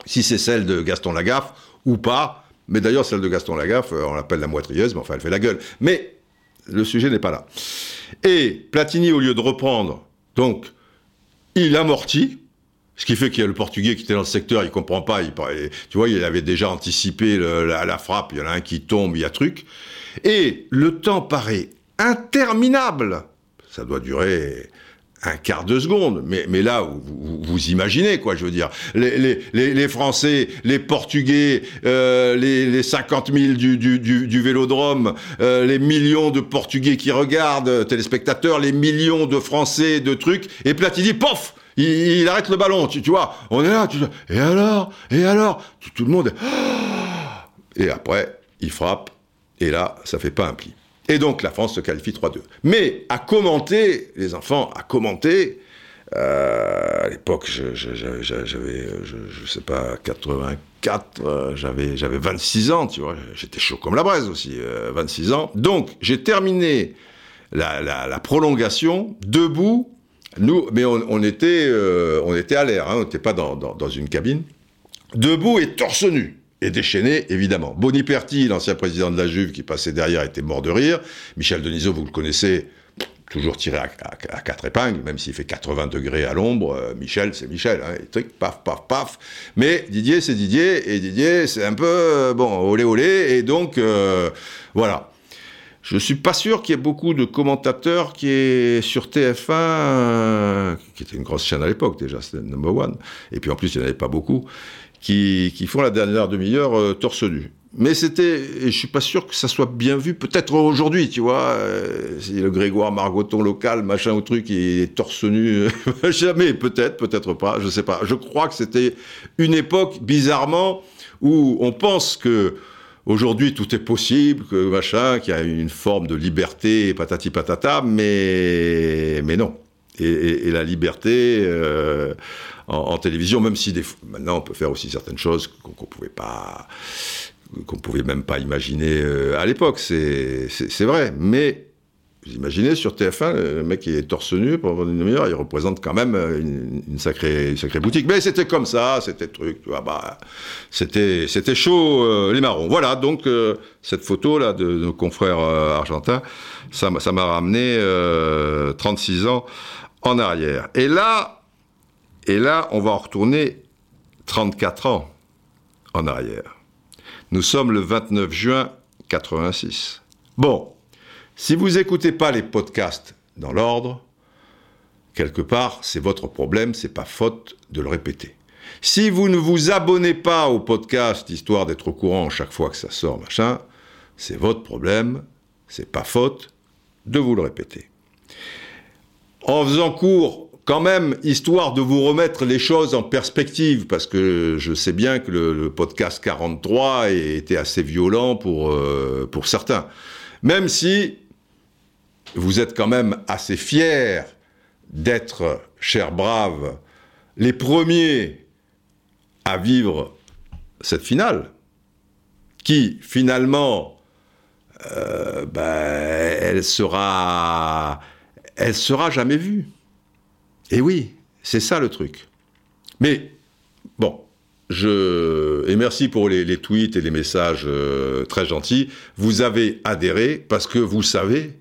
si c'est celle de Gaston Lagaffe ou pas, mais d'ailleurs, celle de Gaston Lagaffe, euh, on l'appelle la mouette rieuse, mais enfin, elle fait la gueule. Mais le sujet n'est pas là. Et Platini, au lieu de reprendre, donc, il amortit, ce qui fait qu'il y a le Portugais qui était dans le secteur, il comprend pas, tu vois, il avait déjà anticipé le, la, la, frappe, il y en a un qui tombe, il y a truc. Et le temps paraît interminable. Ça doit durer un quart de seconde. Mais, mais là, vous, vous, imaginez, quoi, je veux dire. Les, les, les Français, les Portugais, euh, les, les 50 000 du, du, du, du vélodrome, euh, les millions de Portugais qui regardent, euh, téléspectateurs, les millions de Français, de trucs, et Platini, pof il, il, arrête le ballon, tu, tu vois. On est là, tu, et alors? Et alors? Tout, le monde... Et après, il frappe, et là, ça fait pas un pli. Et donc la France se qualifie 3-2. Mais à commenter, les enfants, à commenter, euh, à l'époque, j'avais, je, je, sais pas, 84, euh, j'avais, j'avais 26 ans, tu vois, j'étais chaud comme la braise aussi, euh, 26 ans. Donc j'ai terminé la, la, prolongation debout. Nous, mais on, était, euh, on était à l'air, hein, on n'était pas dans, dans une cabine, debout et torse nu et déchaîné, évidemment. Boniperti, l'ancien président de la Juve qui passait derrière, était mort de rire. Michel Denisot, vous le connaissez, toujours tiré à, quatre épingles, même s'il fait 80 degrés à l'ombre. Euh, Michel, c'est Michel, hein, paf, paf, paf. Mais Didier, c'est Didier, et Didier, c'est un peu, euh, bon, olé, olé, et donc, euh, voilà. Je suis pas sûr qu'il y ait beaucoup de commentateurs qui est sur TF1, euh, qui était une grosse chaîne à l'époque déjà, c'était number one. Et puis en plus, il n'y en avait pas beaucoup qui, qui font la dernière demi-heure euh, torse nu. Mais c'était, et je suis pas sûr que ça soit bien vu, peut-être aujourd'hui, tu vois, euh, le Grégoire Margoton local, machin ou truc, il est torse nu, jamais, peut-être, peut-être pas, je sais pas. Je crois que c'était une époque, bizarrement, où on pense que aujourd'hui tout est possible, que machin, qu'il y a une forme de liberté, patati patata, mais, mais non. Et, la liberté, euh, en, télévision, même si maintenant on peut faire aussi certaines choses qu'on qu pouvait pas, qu'on pouvait même pas imaginer euh, à l'époque. C'est vrai, mais vous imaginez sur TF1, le mec est torse nu pendant une demi-heure, il représente quand même une, une, sacrée, une sacrée boutique. Mais c'était comme ça, c'était truc, tu vois, bah, c'était, chaud, euh, les marrons. Voilà, donc euh, cette photo là de, nos confrères euh, argentins, ça, ça m'a ramené 36 ans en arrière. Et là, et là, on va en retourner 34 ans en arrière. Nous sommes le 29 juin 86. Bon, si vous n'écoutez pas les podcasts dans l'ordre, quelque part, c'est votre problème, c'est pas faute de le répéter. Si vous ne vous abonnez pas au podcast, histoire d'être au courant chaque fois que ça sort, machin, c'est votre problème, c'est pas faute de vous le répéter. En faisant court quand même, histoire de vous remettre les choses en perspective, parce que je sais bien que le, podcast 43 était assez violent pour, euh, pour certains. Même si vous êtes quand même assez fiers d'être, chers braves, les premiers à vivre cette finale, qui finalement, euh, ben, elle sera, elle sera jamais vue. Et oui, c'est ça le truc. Mais bon, je et merci pour les, tweets et les messages euh, très gentils. Vous avez adhéré parce que vous savez,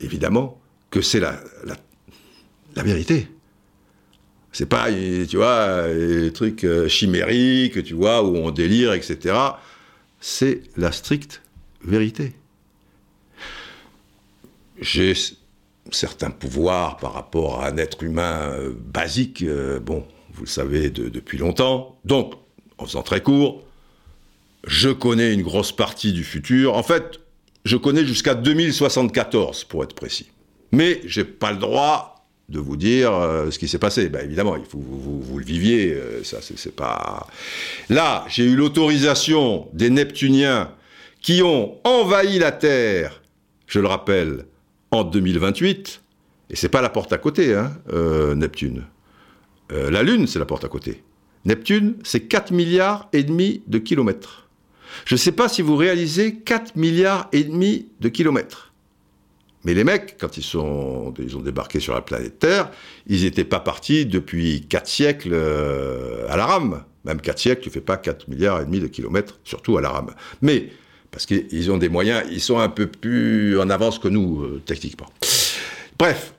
évidemment, que c'est la, la, la vérité. C'est pas, tu vois, les trucs euh, chimériques, tu vois, où on délire, etc. C'est la stricte vérité. J'ai certains pouvoirs par rapport à un être humain euh, basique, euh, bon, vous le savez de, depuis longtemps. Donc, en faisant très court, je connais une grosse partie du futur. En fait, je connais jusqu'à 2074, pour être précis. Mais j'ai pas le droit de vous dire euh, ce qui s'est passé. Ben, évidemment, il faut que vous, vous, le viviez. ça, c'est pas. Là, j'ai eu l'autorisation des Neptuniens qui ont envahi la Terre, je le rappelle, en 2028. Et c'est pas la porte à côté, hein, euh, Neptune. Euh, la Lune, c'est la porte à côté. Neptune, c'est 4 milliards et demi de kilomètres. Je ne sais pas si vous réalisez 4 milliards et demi de kilomètres. Mais les mecs, quand ils, sont, ils ont débarqué sur la planète Terre, ils n'étaient pas partis depuis 4 siècles euh, à la rame. Même 4 siècles, tu fais pas 4 milliards et demi de kilomètres, surtout à la rame. Mais, parce qu'ils ont des moyens, ils sont un peu plus en avance que nous, euh, techniquement. Bref,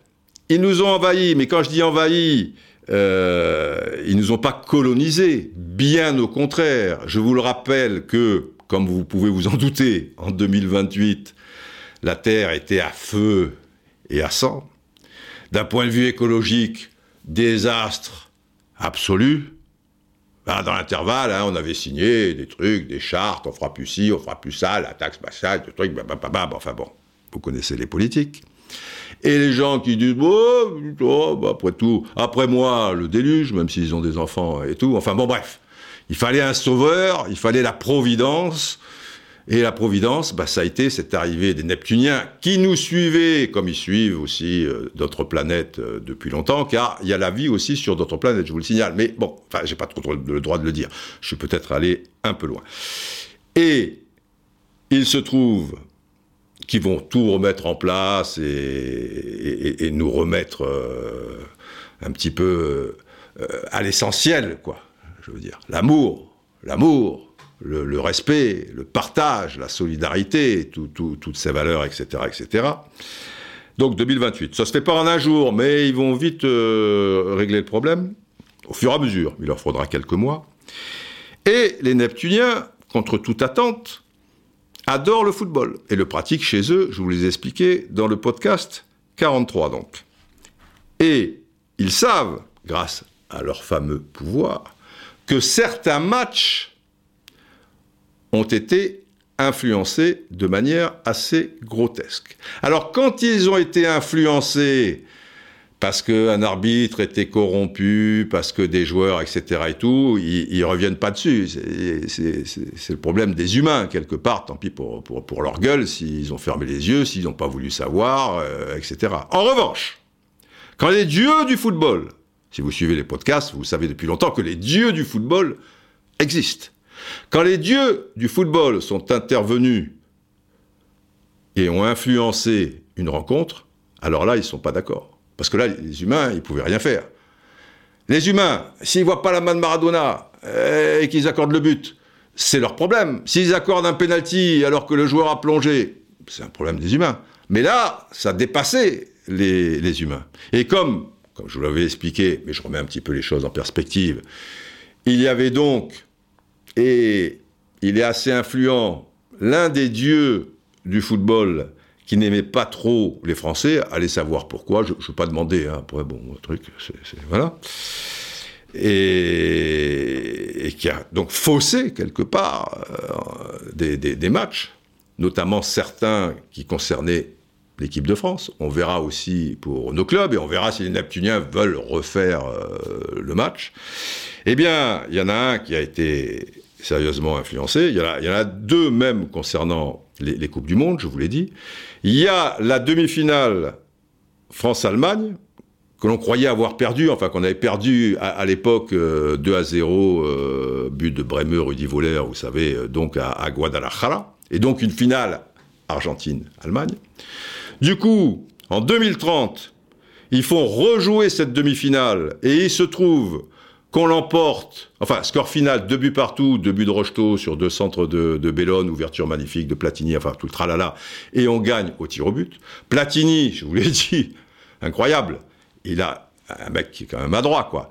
ils nous ont envahis, mais quand je dis envahis, euh, ils nous ont pas colonisés, bien au contraire. Je vous le rappelle que, comme vous pouvez vous en douter, en 2028, la Terre était à feu et à sang. D'un point de vue écologique, désastre absolu. Ben, dans l'intervalle, hein, on avait signé des trucs, des chartes, on fera plus ci, on fera plus ça, la taxe spatiale, des trucs, blablabla. enfin bon, vous connaissez les politiques. Et les gens qui disent, oh, oh, bah, après tout, après moi, le déluge, même s'ils ont des enfants et tout. Enfin bon, bref. Il fallait un sauveur, il fallait la providence. Et la providence, bah, ça a été cette arrivée des Neptuniens qui nous suivaient, comme ils suivent aussi euh, d'autres planètes euh, depuis longtemps, car il y a la vie aussi sur d'autres planètes, je vous le signale. Mais bon, enfin, j'ai pas le droit de le dire. Je suis peut-être allé un peu loin. Et il se trouve qui vont tout remettre en place et, nous remettre euh, un petit peu à l'essentiel, quoi. Je veux dire, l'amour, l'amour, le, respect, le partage, la solidarité, tout, tout, toutes ces valeurs, etc., etc. Donc 2028, ça se fait pas en un jour, mais ils vont vite euh, régler le problème au fur et à mesure. Il leur faudra quelques mois. Et les Neptuniens, contre toute attente, adorent le football et le pratiquent chez eux, je vous les expliqué dans le podcast 43 donc. Et ils savent, grâce à leur fameux pouvoir, que certains matchs ont été influencés de manière assez grotesque. Alors quand ils ont été influencés parce qu'un arbitre était corrompu, parce que des joueurs, etc. et tout, ils, ils reviennent pas dessus. C'est le problème des humains, quelque part, tant pis pour, pour, pour leur gueule, s'ils ont fermé les yeux, s'ils n'ont pas voulu savoir, euh, etc. En revanche, quand les dieux du football, si vous suivez les podcasts, vous savez depuis longtemps que les dieux du football existent. Quand les dieux du football sont intervenus et ont influencé une rencontre, alors là, ils ne sont pas d'accord. Parce que là, les humains, ils ne pouvaient rien faire. Les humains, s'ils ne voient pas la main de Maradona et qu'ils accordent le but, c'est leur problème. S'ils accordent un penalty alors que le joueur a plongé, c'est un problème des humains. Mais là, ça dépassait les, les humains. Et comme, comme je vous l'avais expliqué, mais je remets un petit peu les choses en perspective, il y avait donc, et il est assez influent, l'un des dieux du football qui n'aimait pas trop les Français, allez savoir pourquoi, je ne veux pas demander, hein, après, bon, truc, voilà. Et, qui a donc faussé, quelque part, euh, des, matchs, notamment certains qui concernaient l'équipe de France. On verra aussi pour nos clubs, et on verra si les Neptuniens veulent refaire euh, le match. Eh bien, il y en a un qui a été sérieusement influencé, il y en a, deux même concernant les, Coupes du Monde, je vous l'ai dit. Il y a la demi-finale France-Allemagne, que l'on croyait avoir perdu, enfin qu'on avait perdu à, l'époque euh, 2 à 0, euh, but de Bremer, Rudi Voller, vous savez, euh, donc à, Guadalajara, et donc une finale Argentine-Allemagne. Du coup, en 2030, ils font rejouer cette demi-finale, et il se trouve qu'on l'emporte, enfin, score final, deux buts partout, deux buts de Rocheteau sur deux centres de, de Bellone, ouverture magnifique de Platini, enfin, tout le tralala, et on gagne au tir au but. Platini, je vous l'ai dit, incroyable, il a un mec qui est quand même adroit, quoi,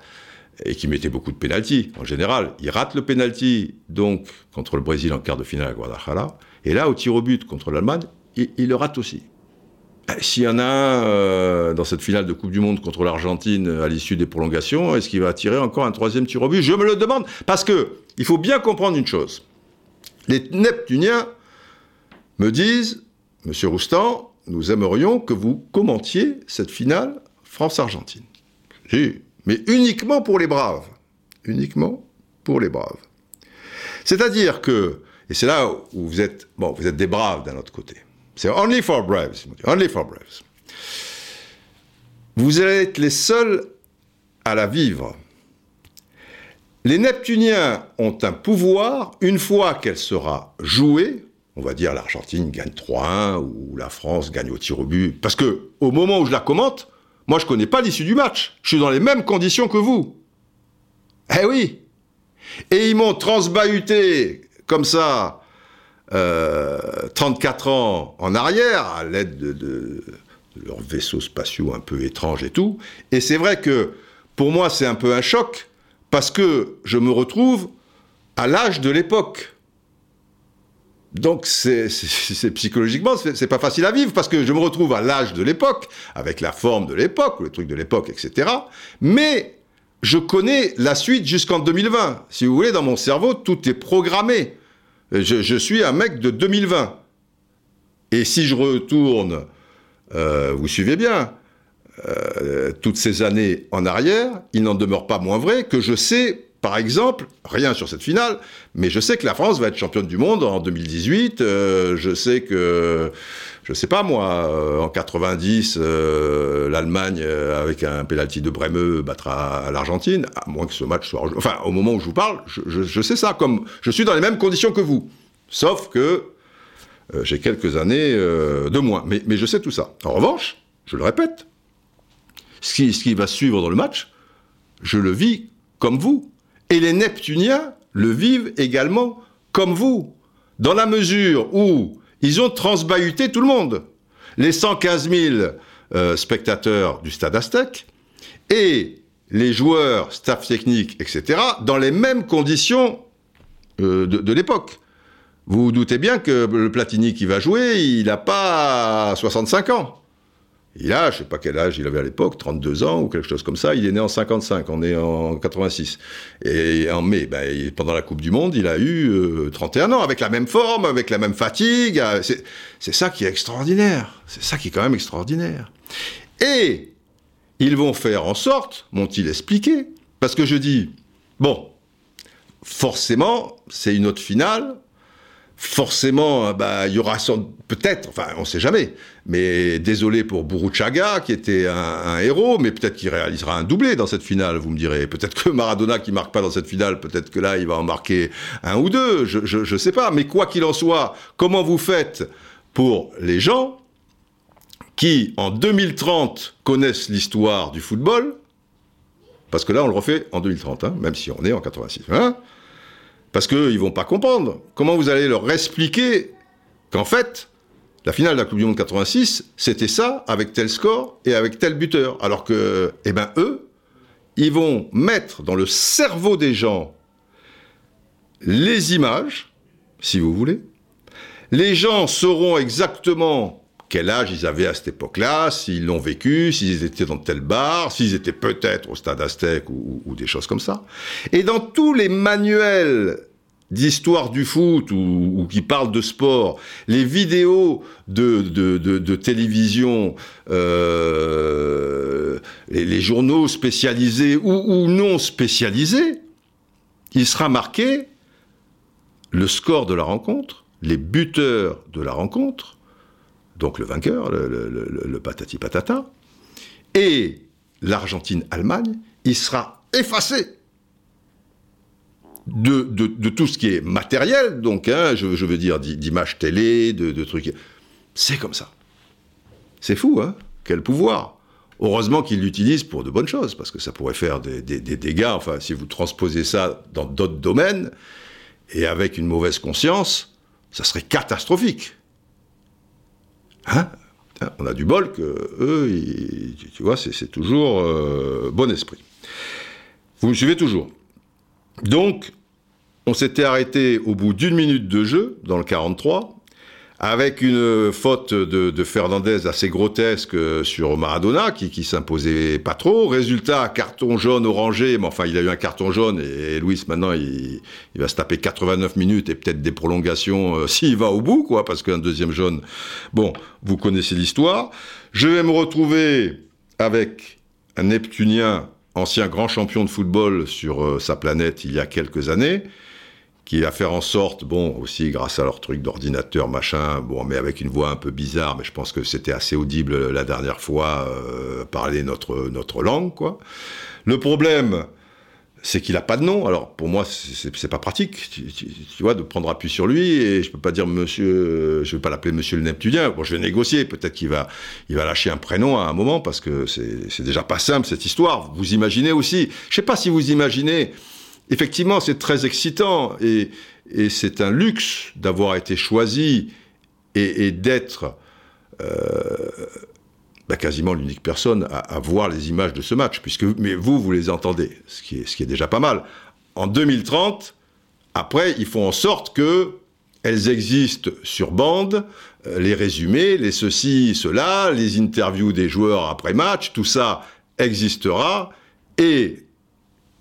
et qui mettait beaucoup de pénalty en général. Il rate le pénalty, donc, contre le Brésil en quart de finale à Guadalajara, et là, au tir au but contre l'Allemagne, il, il, le rate aussi. S'il y en a un euh, dans cette finale de Coupe du Monde contre l'Argentine à l'issue des prolongations, est-ce qu'il va tirer encore un troisième tir au but? Je me le demande, parce que il faut bien comprendre une chose. Les Neptuniens me disent, Monsieur Roustan, nous aimerions que vous commentiez cette finale France-Argentine. Si, mais uniquement pour les braves. Uniquement pour les braves. C'est-à-dire que, et c'est là où vous êtes, bon, vous êtes des braves d'un autre côté. C'est only for braves, only for braves. Vous allez être les seuls à la vivre. Les Neptuniens ont un pouvoir, une fois qu'elle sera jouée, on va dire l'Argentine gagne 3-1 ou la France gagne au tir au but, parce que au moment où je la commente, moi je connais pas l'issue du match, je suis dans les mêmes conditions que vous. Eh oui. Et ils m'ont transbahuté comme ça, 34 euh, ans en arrière, à l'aide de leurs vaisseaux spatiaux un peu étranges et tout. Et c'est vrai que pour moi, c'est un peu un choc, parce que je me retrouve à l'âge de l'époque. Donc c'est psychologiquement c'est pas facile à vivre parce que je me retrouve à l'âge de l'époque avec la forme de l'époque, le truc de l'époque, etc. Mais je connais la suite jusqu'en 2020. Si vous voulez, dans mon cerveau, tout est programmé. Je, je suis un mec de 2020. Et si je retourne euh, vous suivez bien, euh, toutes ces années en arrière, il n'en demeure pas moins vrai que je sais, par exemple, rien sur cette finale, mais je sais que la France va être championne du monde en 2018. Euh, je sais que, je sais pas moi, en 90, l'Allemagne avec un penalty de Bremeux battra l'Argentine, à moins que ce match soit, enfin, au moment où je vous parle, je, sais ça, comme je suis dans les mêmes conditions que vous, sauf que euh, j'ai quelques années euh, de moins. Mais, je sais tout ça. En revanche, je le répète, ce qui va suivre dans le match, je le vis comme vous. Et les Neptuniens le vivent également comme vous. Dans la mesure où ils ont transbahuté tout le monde. Les 115 000 euh, spectateurs du stade Aztec et les joueurs, staff technique, etc., dans les mêmes conditions de l'époque. Vous vous doutez bien que le Platini qui va jouer, il n'a pas 65 ans. Il a, je sais pas quel âge il avait à l'époque, 32 ans ou quelque chose comme ça. Il est né en 55, on est en 86. Et en mai, ben, pendant la Coupe du Monde, il a eu 31 euh, ans, avec la même forme, avec la même fatigue. Euh, c'est ça qui est extraordinaire. C'est ça qui est quand même extraordinaire. Et ils vont faire en sorte, m'ont-ils expliqué, parce que je dis, bon, forcément, c'est une autre finale, forcément, euh, bah, il y aura peut-être, enfin, on ne sait jamais, mais désolé pour Buruchaga, qui était un, héros, mais peut-être qu'il réalisera un doublé dans cette finale, vous me direz. Peut-être que Maradona, qui marque pas dans cette finale, peut-être que là, il va en marquer un ou deux, je ne sais pas. Mais quoi qu'il en soit, comment vous faites pour les gens qui, en 2030, connaissent l'histoire du football, parce que là, on le refait en 2030, hein, même si on est en 86. Hein parce qu'ils vont pas comprendre. Comment vous allez leur expliquer qu'en fait, la finale de la Coupe du Monde 86, c'était ça, avec tel score et avec tel buteur. Alors que, eh ben, eux, ils vont mettre dans le cerveau des gens les images, si vous voulez. Les gens sauront exactement quel âge ils avaient à cette époque-là, s'ils l'ont vécu, s'ils étaient dans tel bar, s'ils étaient peut-être au stade Aztec ou, des choses comme ça. Et dans tous les manuels d'histoire du foot ou, qui parlent de sport, les vidéos de, télévision, euh, les, journaux spécialisés ou non spécialisés, il sera marqué le score de la rencontre, les buteurs de la rencontre, donc le vainqueur, le, patati patata, et l'Argentine-Allemagne, il sera effacé de, tout ce qui est matériel, donc hein, je, veux dire d'images télé, de, trucs. C'est comme ça. C'est fou, hein Quel pouvoir Heureusement qu'il l'utilise pour de bonnes choses, parce que ça pourrait faire des, dégâts, enfin, si vous transposez ça dans d'autres domaines, et avec une mauvaise conscience, ça serait catastrophique. Hein? On a du bol que eux, tu vois, c'est toujours euh, bon esprit. Vous me suivez toujours. Donc, on s'était arrêté au bout d'une minute de jeu, dans le 43, avec une faute de, Fernandez assez grotesque sur Maradona, qui, qui s'imposait pas trop. Résultat, carton jaune orangé, mais enfin, il a eu un carton jaune, et, Louis, maintenant, il, va se taper 89 minutes et peut-être des prolongations euh, s'il va au bout, quoi, parce qu'un deuxième jaune, bon, vous connaissez l'histoire. Je vais me retrouver avec un Neptunien, ancien grand champion de football sur euh, sa planète il y a quelques années, qui a faire en sorte, bon, aussi grâce à leur truc d'ordinateur, machin, bon, mais avec une voix un peu bizarre, mais je pense que c'était assez audible la dernière fois, euh, parler notre, notre langue, quoi. Le problème, c'est qu'il n'a pas de nom. Alors pour moi, c'est pas pratique, tu, vois, de prendre appui sur lui. Et je peux pas dire Monsieur, je vais pas l'appeler Monsieur le Neptunien. Bon, je vais négocier. Peut-être qu'il va, il va lâcher un prénom à un moment parce que c'est déjà pas simple cette histoire. Vous imaginez aussi. Je sais pas si vous imaginez effectivement, c'est très excitant et, c'est un luxe d'avoir été choisi et, d'être euh, bah, quasiment l'unique personne à, voir les images de ce match, puisque mais vous, vous les entendez, ce qui est, déjà pas mal. En 2030, après, ils font en sorte que elles existent sur bande, euh, les résumés, les ceci, cela, les interviews des joueurs après match, tout ça existera, et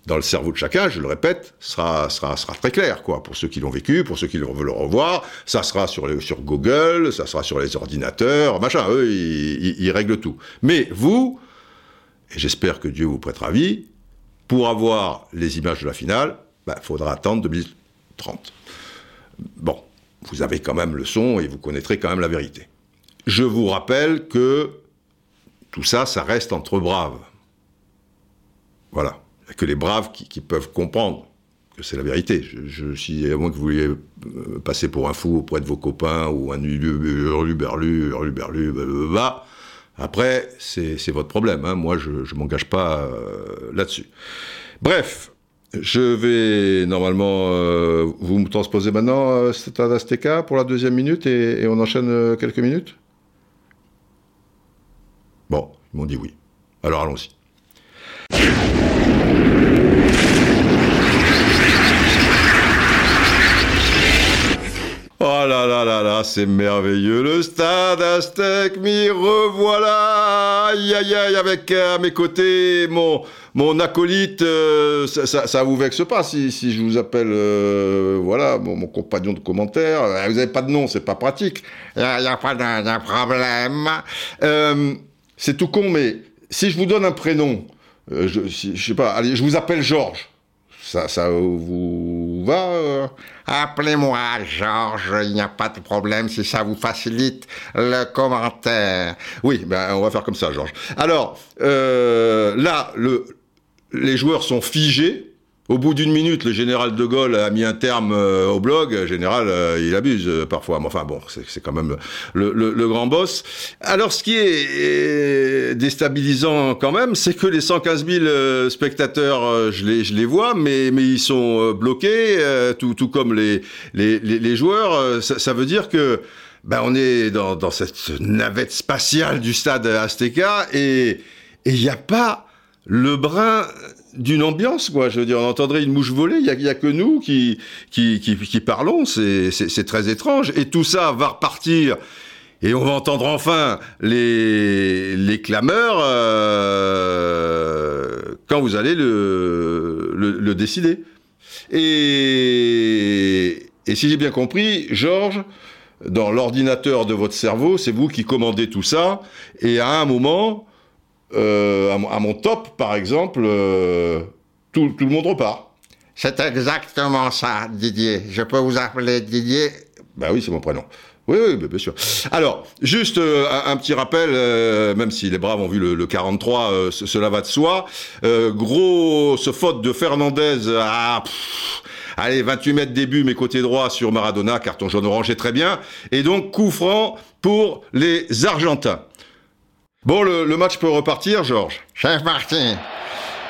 dans le cerveau de chacun, je le répète, sera, sera, sera très clair, quoi. Pour ceux qui l'ont vécu, pour ceux qui veulent le revoir, ça sera sur, sur Google, ça sera sur les ordinateurs, machin, eux, ils, règlent tout. Mais vous, et j'espère que Dieu vous prêtera vie, pour avoir les images de la finale, il bah, faudra attendre 2030. Bon, vous avez quand même le son et vous connaîtrez quand même la vérité. Je vous rappelle que tout ça, ça reste entre braves. Voilà que les braves qui, peuvent comprendre que c'est la vérité. Je, si, à moins que vous vouliez euh, passer pour un fou auprès de vos copains ou un hurluberlu, hurluberlu, bah, après, c'est votre problème. Hein. Moi, je ne m'engage pas euh, là-dessus. Bref, je vais normalement euh, vous me transposer maintenant euh, Stade pour la deuxième minute et, et on enchaîne quelques minutes? Bon, ils m'ont dit oui. Alors allons-y. Oh là là là là, c'est merveilleux. Le stade Aztec, m'y revoilà. Aïe aïe aïe, avec euh, à mes côtés mon, mon acolyte. Euh, ça, ça, vous vexe pas si, si je vous appelle, euh, voilà, mon, compagnon de commentaire. Vous n'avez pas de nom, c'est pas pratique. Il n'y a, pas de, problème. c'est tout con, mais si je vous donne un prénom, je, je sais pas, allez, je vous appelle Georges. Ça, ça vous Appelez-moi Georges, il n'y a pas de problème si ça vous facilite le commentaire. Oui, ben on va faire comme ça, Georges. Alors, euh, là, le, les joueurs sont figés. Au bout d'une minute, le général de Gaulle a mis un terme euh, au blog. Général, euh, il abuse euh, parfois. Mais enfin bon, c'est quand même le, grand boss. Alors, ce qui est déstabilisant quand même, c'est que les 115 000 spectateurs, je les, vois, mais, ils sont bloqués, tout, comme les, joueurs. Ça, veut dire que ben, on est dans cette navette spatiale du stade Azteca et il n'y a pas le brin d'une ambiance, quoi. Je veux dire, on entendrait une mouche voler. Il y a, que nous qui qui, qui, parlons. C'est très étrange. Et tout ça va repartir. Et on va entendre enfin les, les clameurs euh, quand vous allez le, le, décider. Et, et si j'ai bien compris, Georges, dans l'ordinateur de votre cerveau, c'est vous qui commandez tout ça. Et à un moment, euh, à, mon top, par exemple, euh, tout, le monde repart. C'est exactement ça, Didier. Je peux vous appeler Didier? Ben oui, c'est mon prénom. Oui, oui, bien sûr. Alors, juste euh, un, petit rappel, même si les Braves ont vu le, 43, cela va de soi. grosse faute de Fernandez à... allez, 28 mètres début, mes côtés droits sur Maradona, carton jaune orange, très bien. Et donc, coup franc pour les Argentins. Bon, le, match peut repartir, Georges C'est parti.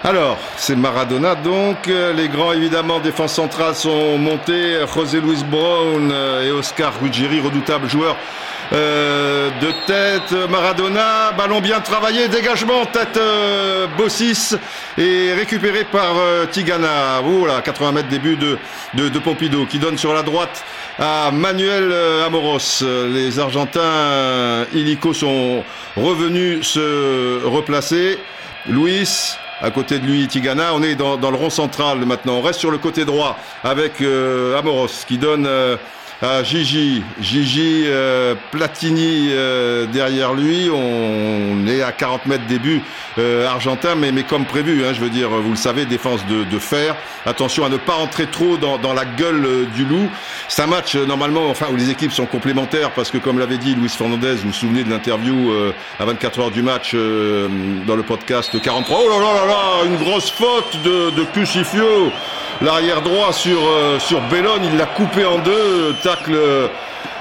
Alors, c'est Maradona donc. Les grands, évidemment, défense centrale sont montés. José Luis Brown et Oscar Ruggieri, redoutables joueurs euh, de tête. Maradona, ballon bien travaillé, dégagement, tête euh, Bossis et récupéré par euh, Tigana. Voilà, 80 mètres début de, de, de, Pompidou qui donne sur la droite à Manuel Amoros. Les Argentins illico sont revenus se replacer. Luis à côté de lui, Tigana. On est dans, le rond central maintenant. On reste sur le côté droit avec euh, Amoros qui donne euh, à Gigi. Gigi euh, Platini euh, derrière lui. On est à 40 mètres début euh, argentin, mais, mais comme prévu, hein, je veux dire, vous le savez, défense de, de fer. Attention à ne pas entrer trop dans, la gueule du loup. C'est un match normalement, enfin, où les équipes sont complémentaires parce que, comme l'avait dit Luis Fernandez, vous vous souvenez de l'interview à 24 heures du match dans le podcast 43. Oh là là là là, une grosse faute de, de l'arrière droit sur, sur Bellone, il l'a coupé en deux, euh,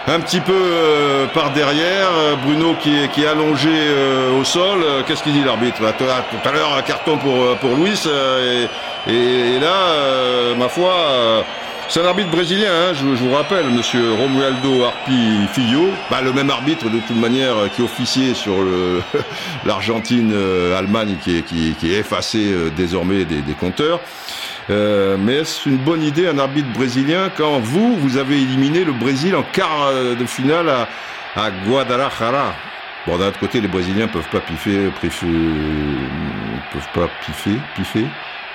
un petit peu euh, par derrière, Bruno qui est, allongé au sol, qu'est-ce qu'il dit l'arbitre? Tout à l'heure un carton pour, pour Luis, et, là, ma foi... C'est un arbitre brésilien, hein, je, vous rappelle, monsieur Romualdo Arpi Filho, bah, le même arbitre de toute manière qui officiait sur l'Argentine-Allemagne qui, est effacé désormais des compteurs. Euh, mais est-ce une bonne idée un arbitre brésilien quand vous, vous avez éliminé le Brésil en quart de finale à, Guadalajara? Bon, d'un autre côté, les Brésiliens peuvent pas piffer, piffer peuvent pas piffer, piffer.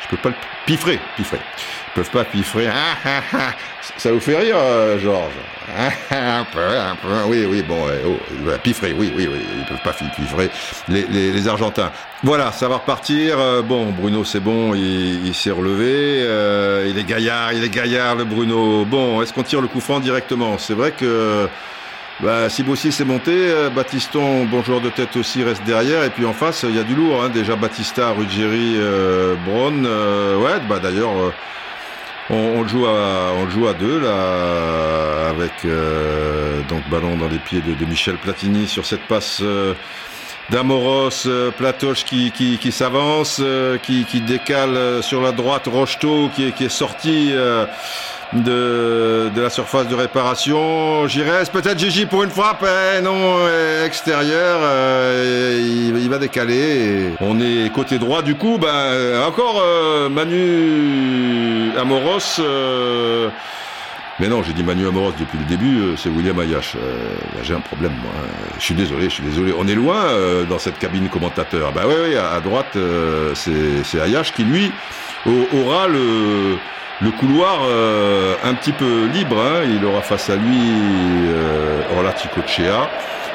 Je peux pas le piffrer, piffrer. Ils peuvent pas piffrer. Ah, ah, ah. Ça vous fait rire, euh, Georges Un peu, un peu. Oui, oui, bon, oh, piffrer, oui, oui, oui. Ils peuvent pas piffrer les, les, les Argentins. Voilà, ça va repartir. Bon, Bruno, c'est bon, il, il s'est relevé. Euh, il est gaillard, il est gaillard, le Bruno. Bon, est-ce qu'on tire le coup franc directement? C'est vrai que bah, si Bossi s'est monté, euh, Baptiston, bon joueur de tête aussi, reste derrière. Et puis en face, il y a du lourd. Hein, déjà Batista, Ruggieri, euh, Braun. Euh, ouais, bah d'ailleurs, on, on, le joue à, on joue à deux là, avec donc ballon dans les pieds de, de, Michel Platini sur cette passe. D'Amoros, Platoche qui, qui, qui s'avance, qui, qui, décale sur la droite, Rocheteau qui qui est sorti de, de la surface de réparation. J'irai peut-être Gigi pour une frappe, eh, non, eh, extérieur, euh, il, va décaler. On est côté droit, du coup, ben, encore euh, Manu Amoros. Euh, mais non, j'ai dit Manu Amoros depuis le début, c'est William Ayash. j'ai un problème, moi. Je suis désolé, je suis désolé. On est loin dans cette cabine commentateur. Bah oui, oui, à, droite, c'est Ayash qui, lui, aura le le couloir euh, un petit peu libre. Hein. Il aura face à lui euh, Orla Ticochea.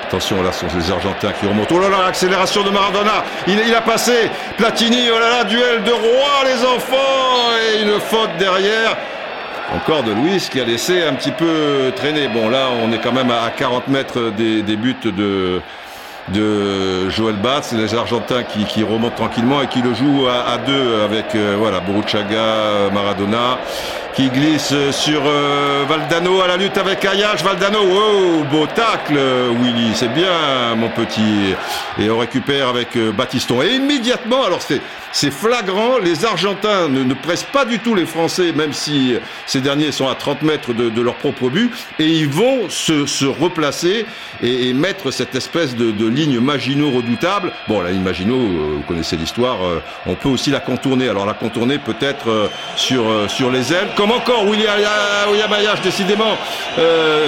Attention, là, ce sont les Argentins qui remontent. Oh là là, l'accélération de Maradona. Il, a passé. Platini, oh là là, duel de roi, les enfants. Et une faute derrière. Encore de Luis qui a laissé un petit peu traîner. Bon, là, on est quand même à 40 mètres des buts de, de Joël Batz, les Argentins qui, qui, remontent tranquillement et qui le jouent à, deux avec euh, voilà Boruchaga, Maradona qui glisse sur euh, Valdano à la lutte avec Ayash. Valdano, wow, beau tacle, Willy, c'est bien, mon petit. Et on récupère avec euh, Batiston. Et immédiatement, alors c'est c'est flagrant, les Argentins ne, ne, pressent pas du tout les Français, même si ces derniers sont à 30 mètres de, de leur propre but, et ils vont se, se replacer et, et, mettre cette espèce de, de, ligne Maginot redoutable. Bon, la ligne Maginot, euh, vous connaissez l'histoire, euh, on peut aussi la contourner. Alors la contourner peut-être euh, sur, sur les ailes, comme encore William, décidément,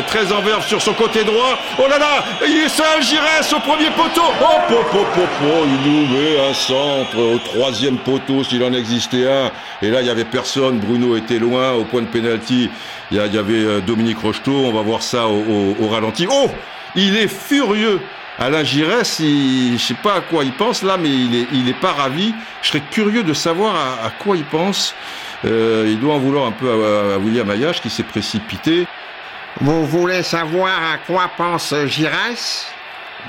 très en verve sur son côté droit. Oh là là, il est seul, Giresse au premier poteau. Oh, po, po, po, il nous met un centre au troisième poteau s'il en existait un. Et là, il n'y avait personne. Bruno était loin au point de pénalty. Il y, avait Dominique Rocheteau. On va voir ça au, ralenti. Oh, il est furieux. Alain Giresse, il, je sais pas à quoi il pense là, mais il est, il est pas ravi. Je serais curieux de savoir à quoi il pense. Euh, il doit en vouloir un peu à, à William Ayash qui s'est précipité. Vous voulez savoir à quoi pense Giresse?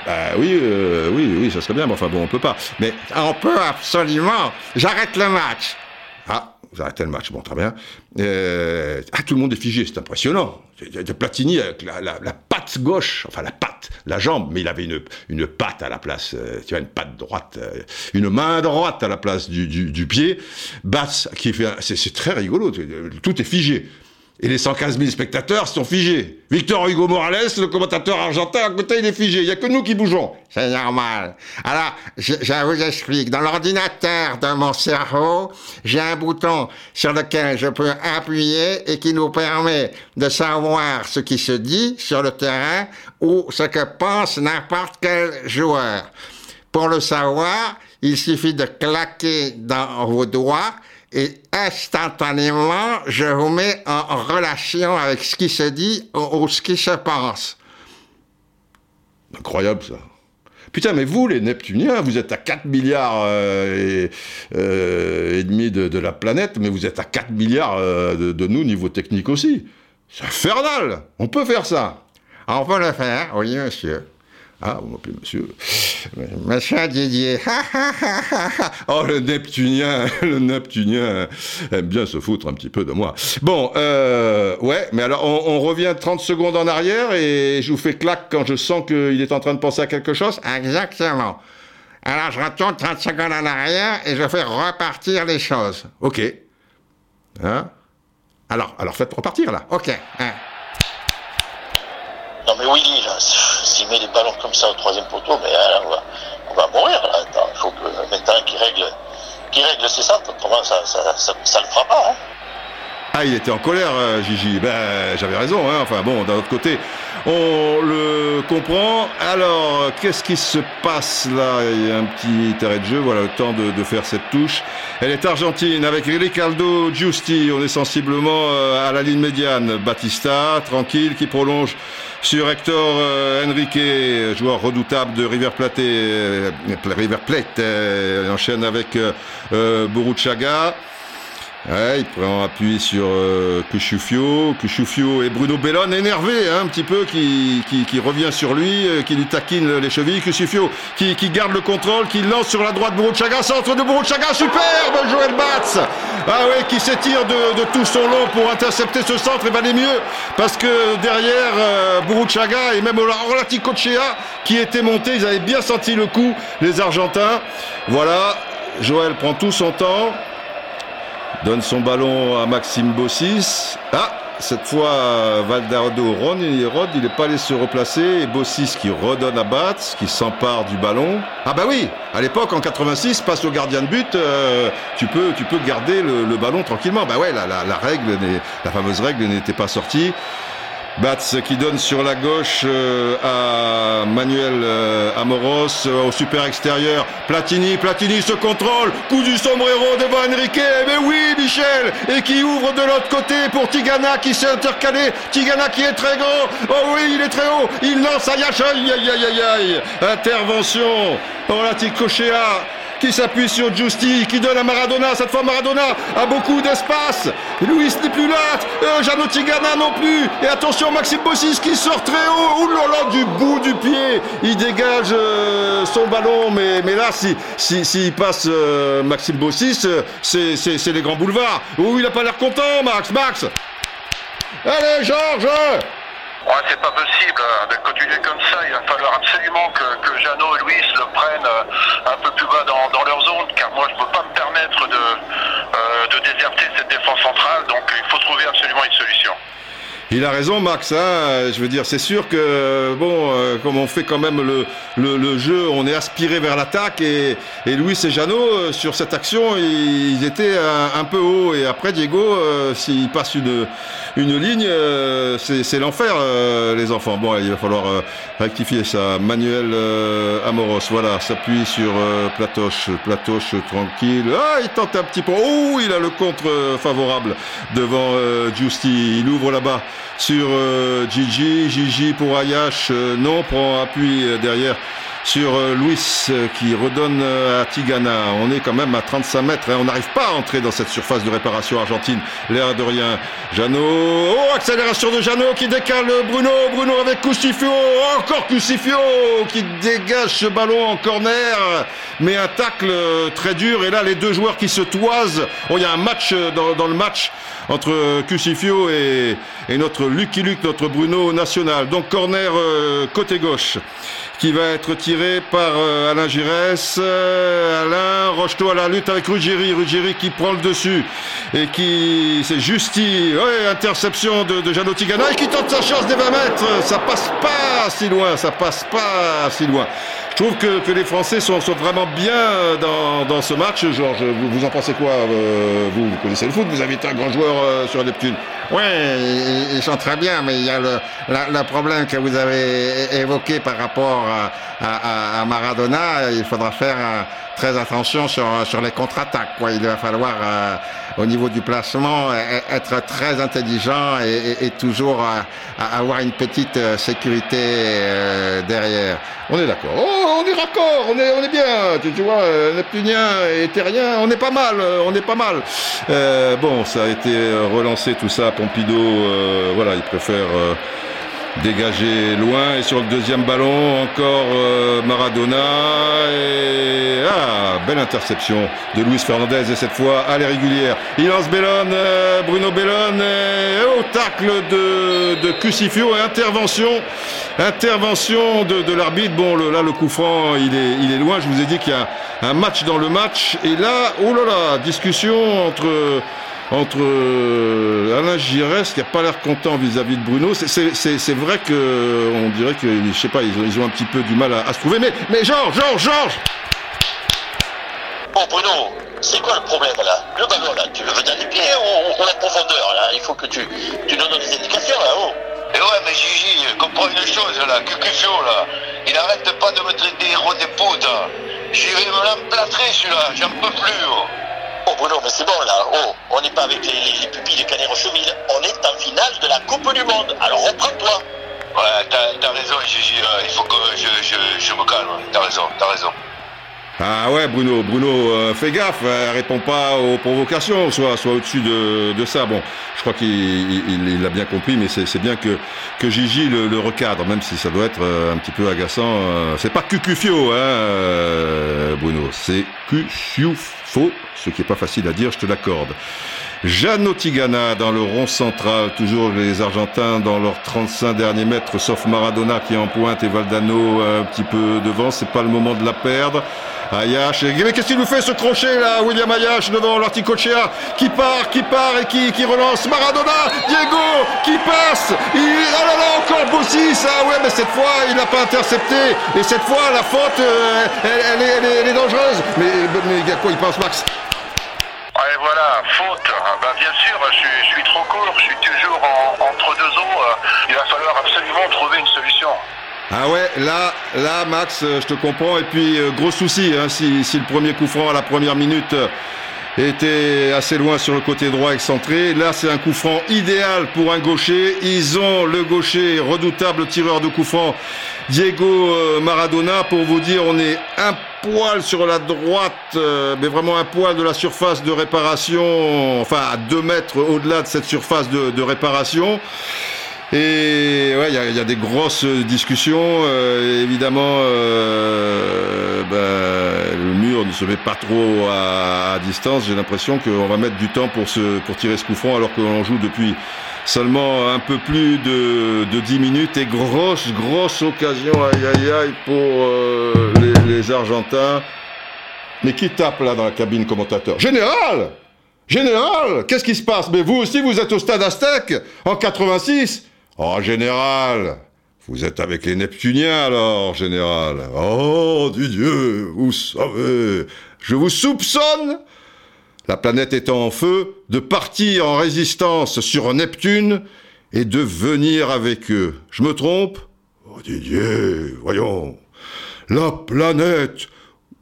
Bah oui, euh, oui, oui, ça serait bien, mais enfin bon, on peut pas. Mais on peut absolument. J'arrête le match. Ah, vous arrêtez le match, bon, très bien. Euh, ah, tout le monde est figé, c'est impressionnant. De Platini avec la, la, la, patte gauche, enfin la patte, la jambe, mais il avait une, une patte à la place, euh, tu vois, une patte droite, euh, une main droite à la place du, du, du pied. Bats, qui fait, c'est c'est très rigolo, tout est figé. Et les 115 000 spectateurs sont figés. Victor Hugo Morales, le commentateur argentin, à côté, il est figé. Il n'y a que nous qui bougeons. C'est normal. Alors, je, je vous explique. Dans l'ordinateur de mon cerveau, j'ai un bouton sur lequel je peux appuyer et qui nous permet de savoir ce qui se dit sur le terrain ou ce que pense n'importe quel joueur. Pour le savoir, il suffit de claquer dans vos doigts et instantanément, je vous mets en relation avec ce qui se dit ou, ou ce qui se pense. Incroyable ça. Putain, mais vous, les Neptuniens, vous êtes à 4 milliards euh, et, euh, et demi de, de la planète, mais vous êtes à 4 milliards euh, de, de nous, niveau technique aussi. C'est infernal On peut faire ça On peut le faire, oui, monsieur. Ah, vous m'appelez monsieur. Monsieur Didier. Oh, le Neptunien, le Neptunien aime bien se foutre un petit peu de moi. Bon, euh, ouais, mais alors on, on revient 30 secondes en arrière et je vous fais claque quand je sens qu'il est en train de penser à quelque chose. Exactement. Alors, je retourne 30 secondes en arrière et je fais repartir les choses. Ok. Hein? Alors, alors faites repartir là. OK. hein. Non mais Willy, là, s'il met des ballons comme ça au troisième poteau, mais là, on, va, on va mourir là. Il faut que maintenant qu'il règle, règle ses centres, autrement ça, ça, ça, ça le fera pas. Hein. Ah, il était en colère, euh, Gigi. Ben, j'avais raison. Hein. Enfin bon, d'un autre côté, on le comprend. Alors, qu'est-ce qui se passe là? Il y a un petit arrêt de jeu. Voilà le temps de, faire cette touche. Elle est argentine avec Ricardo Giusti. On est sensiblement euh, à la ligne médiane. Batista, tranquille, qui prolonge sur Hector euh, Henrique, joueur redoutable de River Plate. euh, River Plate euh, enchaîne avec euh, euh, Boruchaga. Ouais, il prend appui sur euh, Cuchufio. Cuchufio et Bruno Bellone énervé hein, un petit peu, qui, qui, qui revient sur lui, euh, qui lui taquine les chevilles. Cuchufio qui, qui garde le contrôle, qui lance sur la droite Boruchaga, centre de Boruchaga, superbe Joël Batz Ah ouais, qui s'étire de, de tout son long pour intercepter ce centre et valait mieux parce que derrière euh, et même Orlati Cochea qui étaient montés, ils avaient bien senti le coup, les Argentins. Voilà, Joël prend tout son temps donne son ballon à Maxime Bossis. Ah, cette fois, Valdardo Ron, il, Rod, il n'est pas allé se replacer. Et Bossis qui redonne à Batz, qui s'empare du ballon. Ah bah oui, à l'époque, en 86, passe au gardien de but, euh, tu, peux, tu peux garder le, ballon tranquillement. Bah ouais, la, la, règle, la fameuse règle n'était pas sortie. Batz qui donne sur la gauche euh, à Manuel euh, Amoros euh, au super extérieur. Platini, Platini se contrôle. Coup du sombrero devant Enrique. Mais oui, Michel. Et qui ouvre de l'autre côté pour Tigana qui s'est intercalé. Tigana qui est très grand. Oh oui, il est très haut. Il lance Ayash. Aïe, aïe, aïe, aïe, aïe. Intervention. Qui s'appuie sur Giusti, qui donne à Maradona. Cette fois, Maradona a beaucoup d'espace. Luis n'est plus là. Euh, Jano Tigana non plus. Et attention, Maxime Bossis qui sort très haut. Là, du bout du pied. Il dégage euh, son ballon. Mais, mais là, si, si, s'il passe euh, Maxime Bossis, euh, c'est, les grands boulevards. Ouh, il a pas l'air content, Max. Max. Allez, Georges. Ouais, c'est pas possible euh, de continuer comme ça. Il va falloir absolument que, que Jeannot et Luis le prennent euh, un peu plus bas dans, dans leur zone, car moi je peux pas me permettre de, euh, de déserter cette défense centrale, donc il faut trouver absolument une solution. Il a raison, Max. Hein je veux dire, c'est sûr que bon, euh, comme on fait quand même le, le, le jeu, on est aspiré vers l'attaque et, et Luis et Jeannot euh, sur cette action, ils étaient un, peu haut et après Diego, euh, s'il passe une une ligne, euh, c'est l'enfer, les enfants. Bon, il va falloir rectifier ça. Manuel Amoros, voilà, s'appuie sur Platoche, Platoche tranquille. Ah, il tente un petit peu. Oh, il a le contre favorable devant Giusti. Il ouvre là-bas sur euh, Gigi, Gigi pour Ayash, euh, non, prend appui euh, derrière sur euh, Luis euh, qui redonne euh, à Tigana. On est quand même à 35 mètres et on n'arrive pas à entrer dans cette surface de réparation argentine. L'air de rien. Jeannot. Oh, accélération de Jeannot qui décale Bruno. Bruno avec Custifio. Encore Custifio qui dégage ce ballon en corner. Mais un tacle très dur. Et là, les deux joueurs qui se toisent. Oh, il y a un match dans, le match entre Cusifio et, et, notre Lucky Luke, notre Bruno national. Donc corner côté gauche qui va être tiré par euh, Alain Giresse. Euh, Alain Rocheteau à la lutte avec Ruggieri. Ruggieri qui prend le dessus et qui c'est Justi. Ouais, interception de, de Jeannot Tigana et qui tente sa chance des 20 mètres. Ça passe pas si loin, ça passe pas si loin. Je trouve que, que les Français sont, sont, vraiment bien dans, dans ce match. Georges, vous, vous en pensez quoi euh, vous, vous, connaissez le foot, vous avez été un grand joueur euh, sur Neptune. Oui, ils, sont très bien, mais il y a le, problème que vous avez évoqué par rapport à, à, à Maradona. Il faudra faire euh, très attention sur, sur les contre-attaques. Quoi. Il va falloir, euh, au niveau du placement, être très intelligent et, et, et toujours euh, avoir une petite sécurité euh, derrière. On est d'accord. Oh, on est raccord, on est, on est bien. Tu, tu vois, euh, Neptunien et Terrien, on est pas mal, on est pas mal. Euh, bon, ça a été relancé tout ça. Pompidou, euh, voilà, il préfère dégager loin et sur le deuxième ballon encore euh, Maradona et ah belle interception de Luis Fernandez et cette fois à l'irrégulière. Il lance Bellone euh, Bruno Bellone et au tacle de, de et intervention intervention de, de l'arbitre. Bon le, là le coup franc il est, il est loin. Je vous ai dit qu'il y a un match dans le match. Et là oh là là discussion entre entre euh, Alain Giresse qui n'a pas l'air content vis-à-vis de Bruno. C'est vrai que on dirait que je sais pas, ils ont, ils ont un petit peu du mal à, à se trouver. Mais, mais Georges, Georges, Georges Bon Bruno, c'est quoi le problème là? Le ballon là, tu le veux dans les pieds ou, ou la profondeur là? Il faut que tu, tu donnes des indications là-haut. Et ouais, mais Gigi, comprends une chose là, Cucufio là, il arrête pas de me traiter héros des potes. J'y vais me l'emplâtrer celui-là, j'en peux plus. Oh. Oh Bruno, mais c'est bon là. Oh, on n'est pas avec les, les, les pupilles de Canet-Rocheville. On est en finale de la Coupe du Monde. Alors reprends-toi. Ouais, t'as as raison, Gigi. il faut que je, je, je me calme. T'as raison, t'as raison. Ah ouais, Bruno, Bruno, euh, fais gaffe, euh, réponds pas aux provocations, soit, soit au-dessus de, de ça. Bon, je crois qu'il il, il a bien compris, mais c'est bien que, que Gigi le, le, recadre, même si ça doit être euh, un petit peu agaçant. Euh, c'est pas Cucufio, hein, euh, Bruno, c'est Cuciufo, ce qui est pas facile à dire, je te l'accorde. Jeannot Tigana dans le rond central, toujours les Argentins dans leurs 35 derniers mètres, sauf Maradona qui est en pointe et Valdano un petit peu devant, c'est pas le moment de la perdre. Ayash, mais qu'est-ce qu'il nous fait ce crochet là, William Ayash devant l'Articochea qui part, qui part et qui, qui relance Maradona, Diego qui passe, il, oh là là encore Bossis, ah ouais mais cette fois il n'a pas intercepté et cette fois la faute euh, elle, elle, est, elle, est, elle, est, dangereuse. Mais, mais à quoi il pense Max? Et voilà, faute. Ben, bien sûr, je suis, trop court, je suis toujours en, entre deux eaux. Il va falloir absolument trouver une solution. Ah ouais, là, là, Max, je te comprends. Et puis, euh, gros souci, hein, si, si, le premier coup franc à la première minute était assez loin sur le côté droit excentré. Là, c'est un coup franc idéal pour un gaucher. Ils ont le gaucher, redoutable tireur de coup franc, Diego Maradona. Pour vous dire, on est un poil sur la droite, euh, mais vraiment un poil de la surface de réparation, enfin à deux mètres au-delà de cette surface de réparation. Et ouais, il y, y, a des grosses discussions. Euh, évidemment, euh, ben, le mur ne se met pas trop à, à distance. J'ai l'impression qu'on va mettre du temps pour, se, pour tirer ce coup franc, alors qu'on joue depuis seulement un peu plus de, de 10 minutes. Et grosse, grosse occasion, aïe aïe aïe, pour euh, les, les Argentins. Mais qui tape là dans la cabine commentateur? Général Général Qu'est-ce qui se passe? Mais vous aussi, vous êtes au stade Aztec en 86 Oh, général Vous êtes avec les Neptuniens alors, général. Oh, du Dieu Vous savez Je vous soupçonne. La planète étant en feu, de partir en résistance sur Neptune et de venir avec eux. Je me trompe? Oh, Didier, voyons. La planète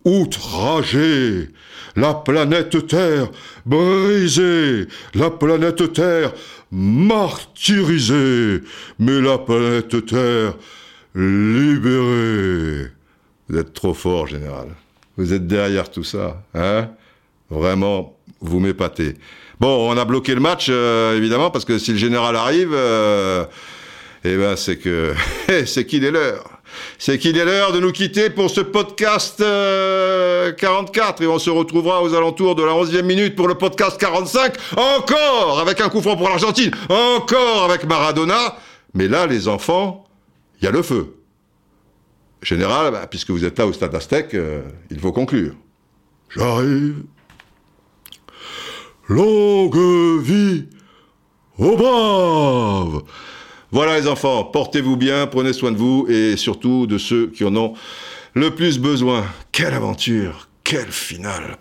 outragée la planète Terre brisée, la planète Terre martyrisée, mais la planète Terre libérée. Vous êtes trop fort, général. Vous êtes derrière tout ça, hein? Vraiment, vous m'épatez. Bon, on a bloqué le match, euh, évidemment, parce que si le général arrive, euh, eh ben, c'est que c'est qu'il est l'heure. C'est qu'il est l'heure de nous quitter pour ce podcast euh, 44 et on se retrouvera aux alentours de la 11e minute pour le podcast 45, encore avec un coup franc pour l'Argentine, encore avec Maradona. Mais là, les enfants, il y a le feu. Général, bah, puisque vous êtes là au stade Aztec, euh, il faut conclure. J'arrive. Longue vie aux braves Voilà les enfants, portez-vous bien, prenez soin de vous et surtout de ceux qui en ont le plus besoin. Quelle aventure, quelle finale.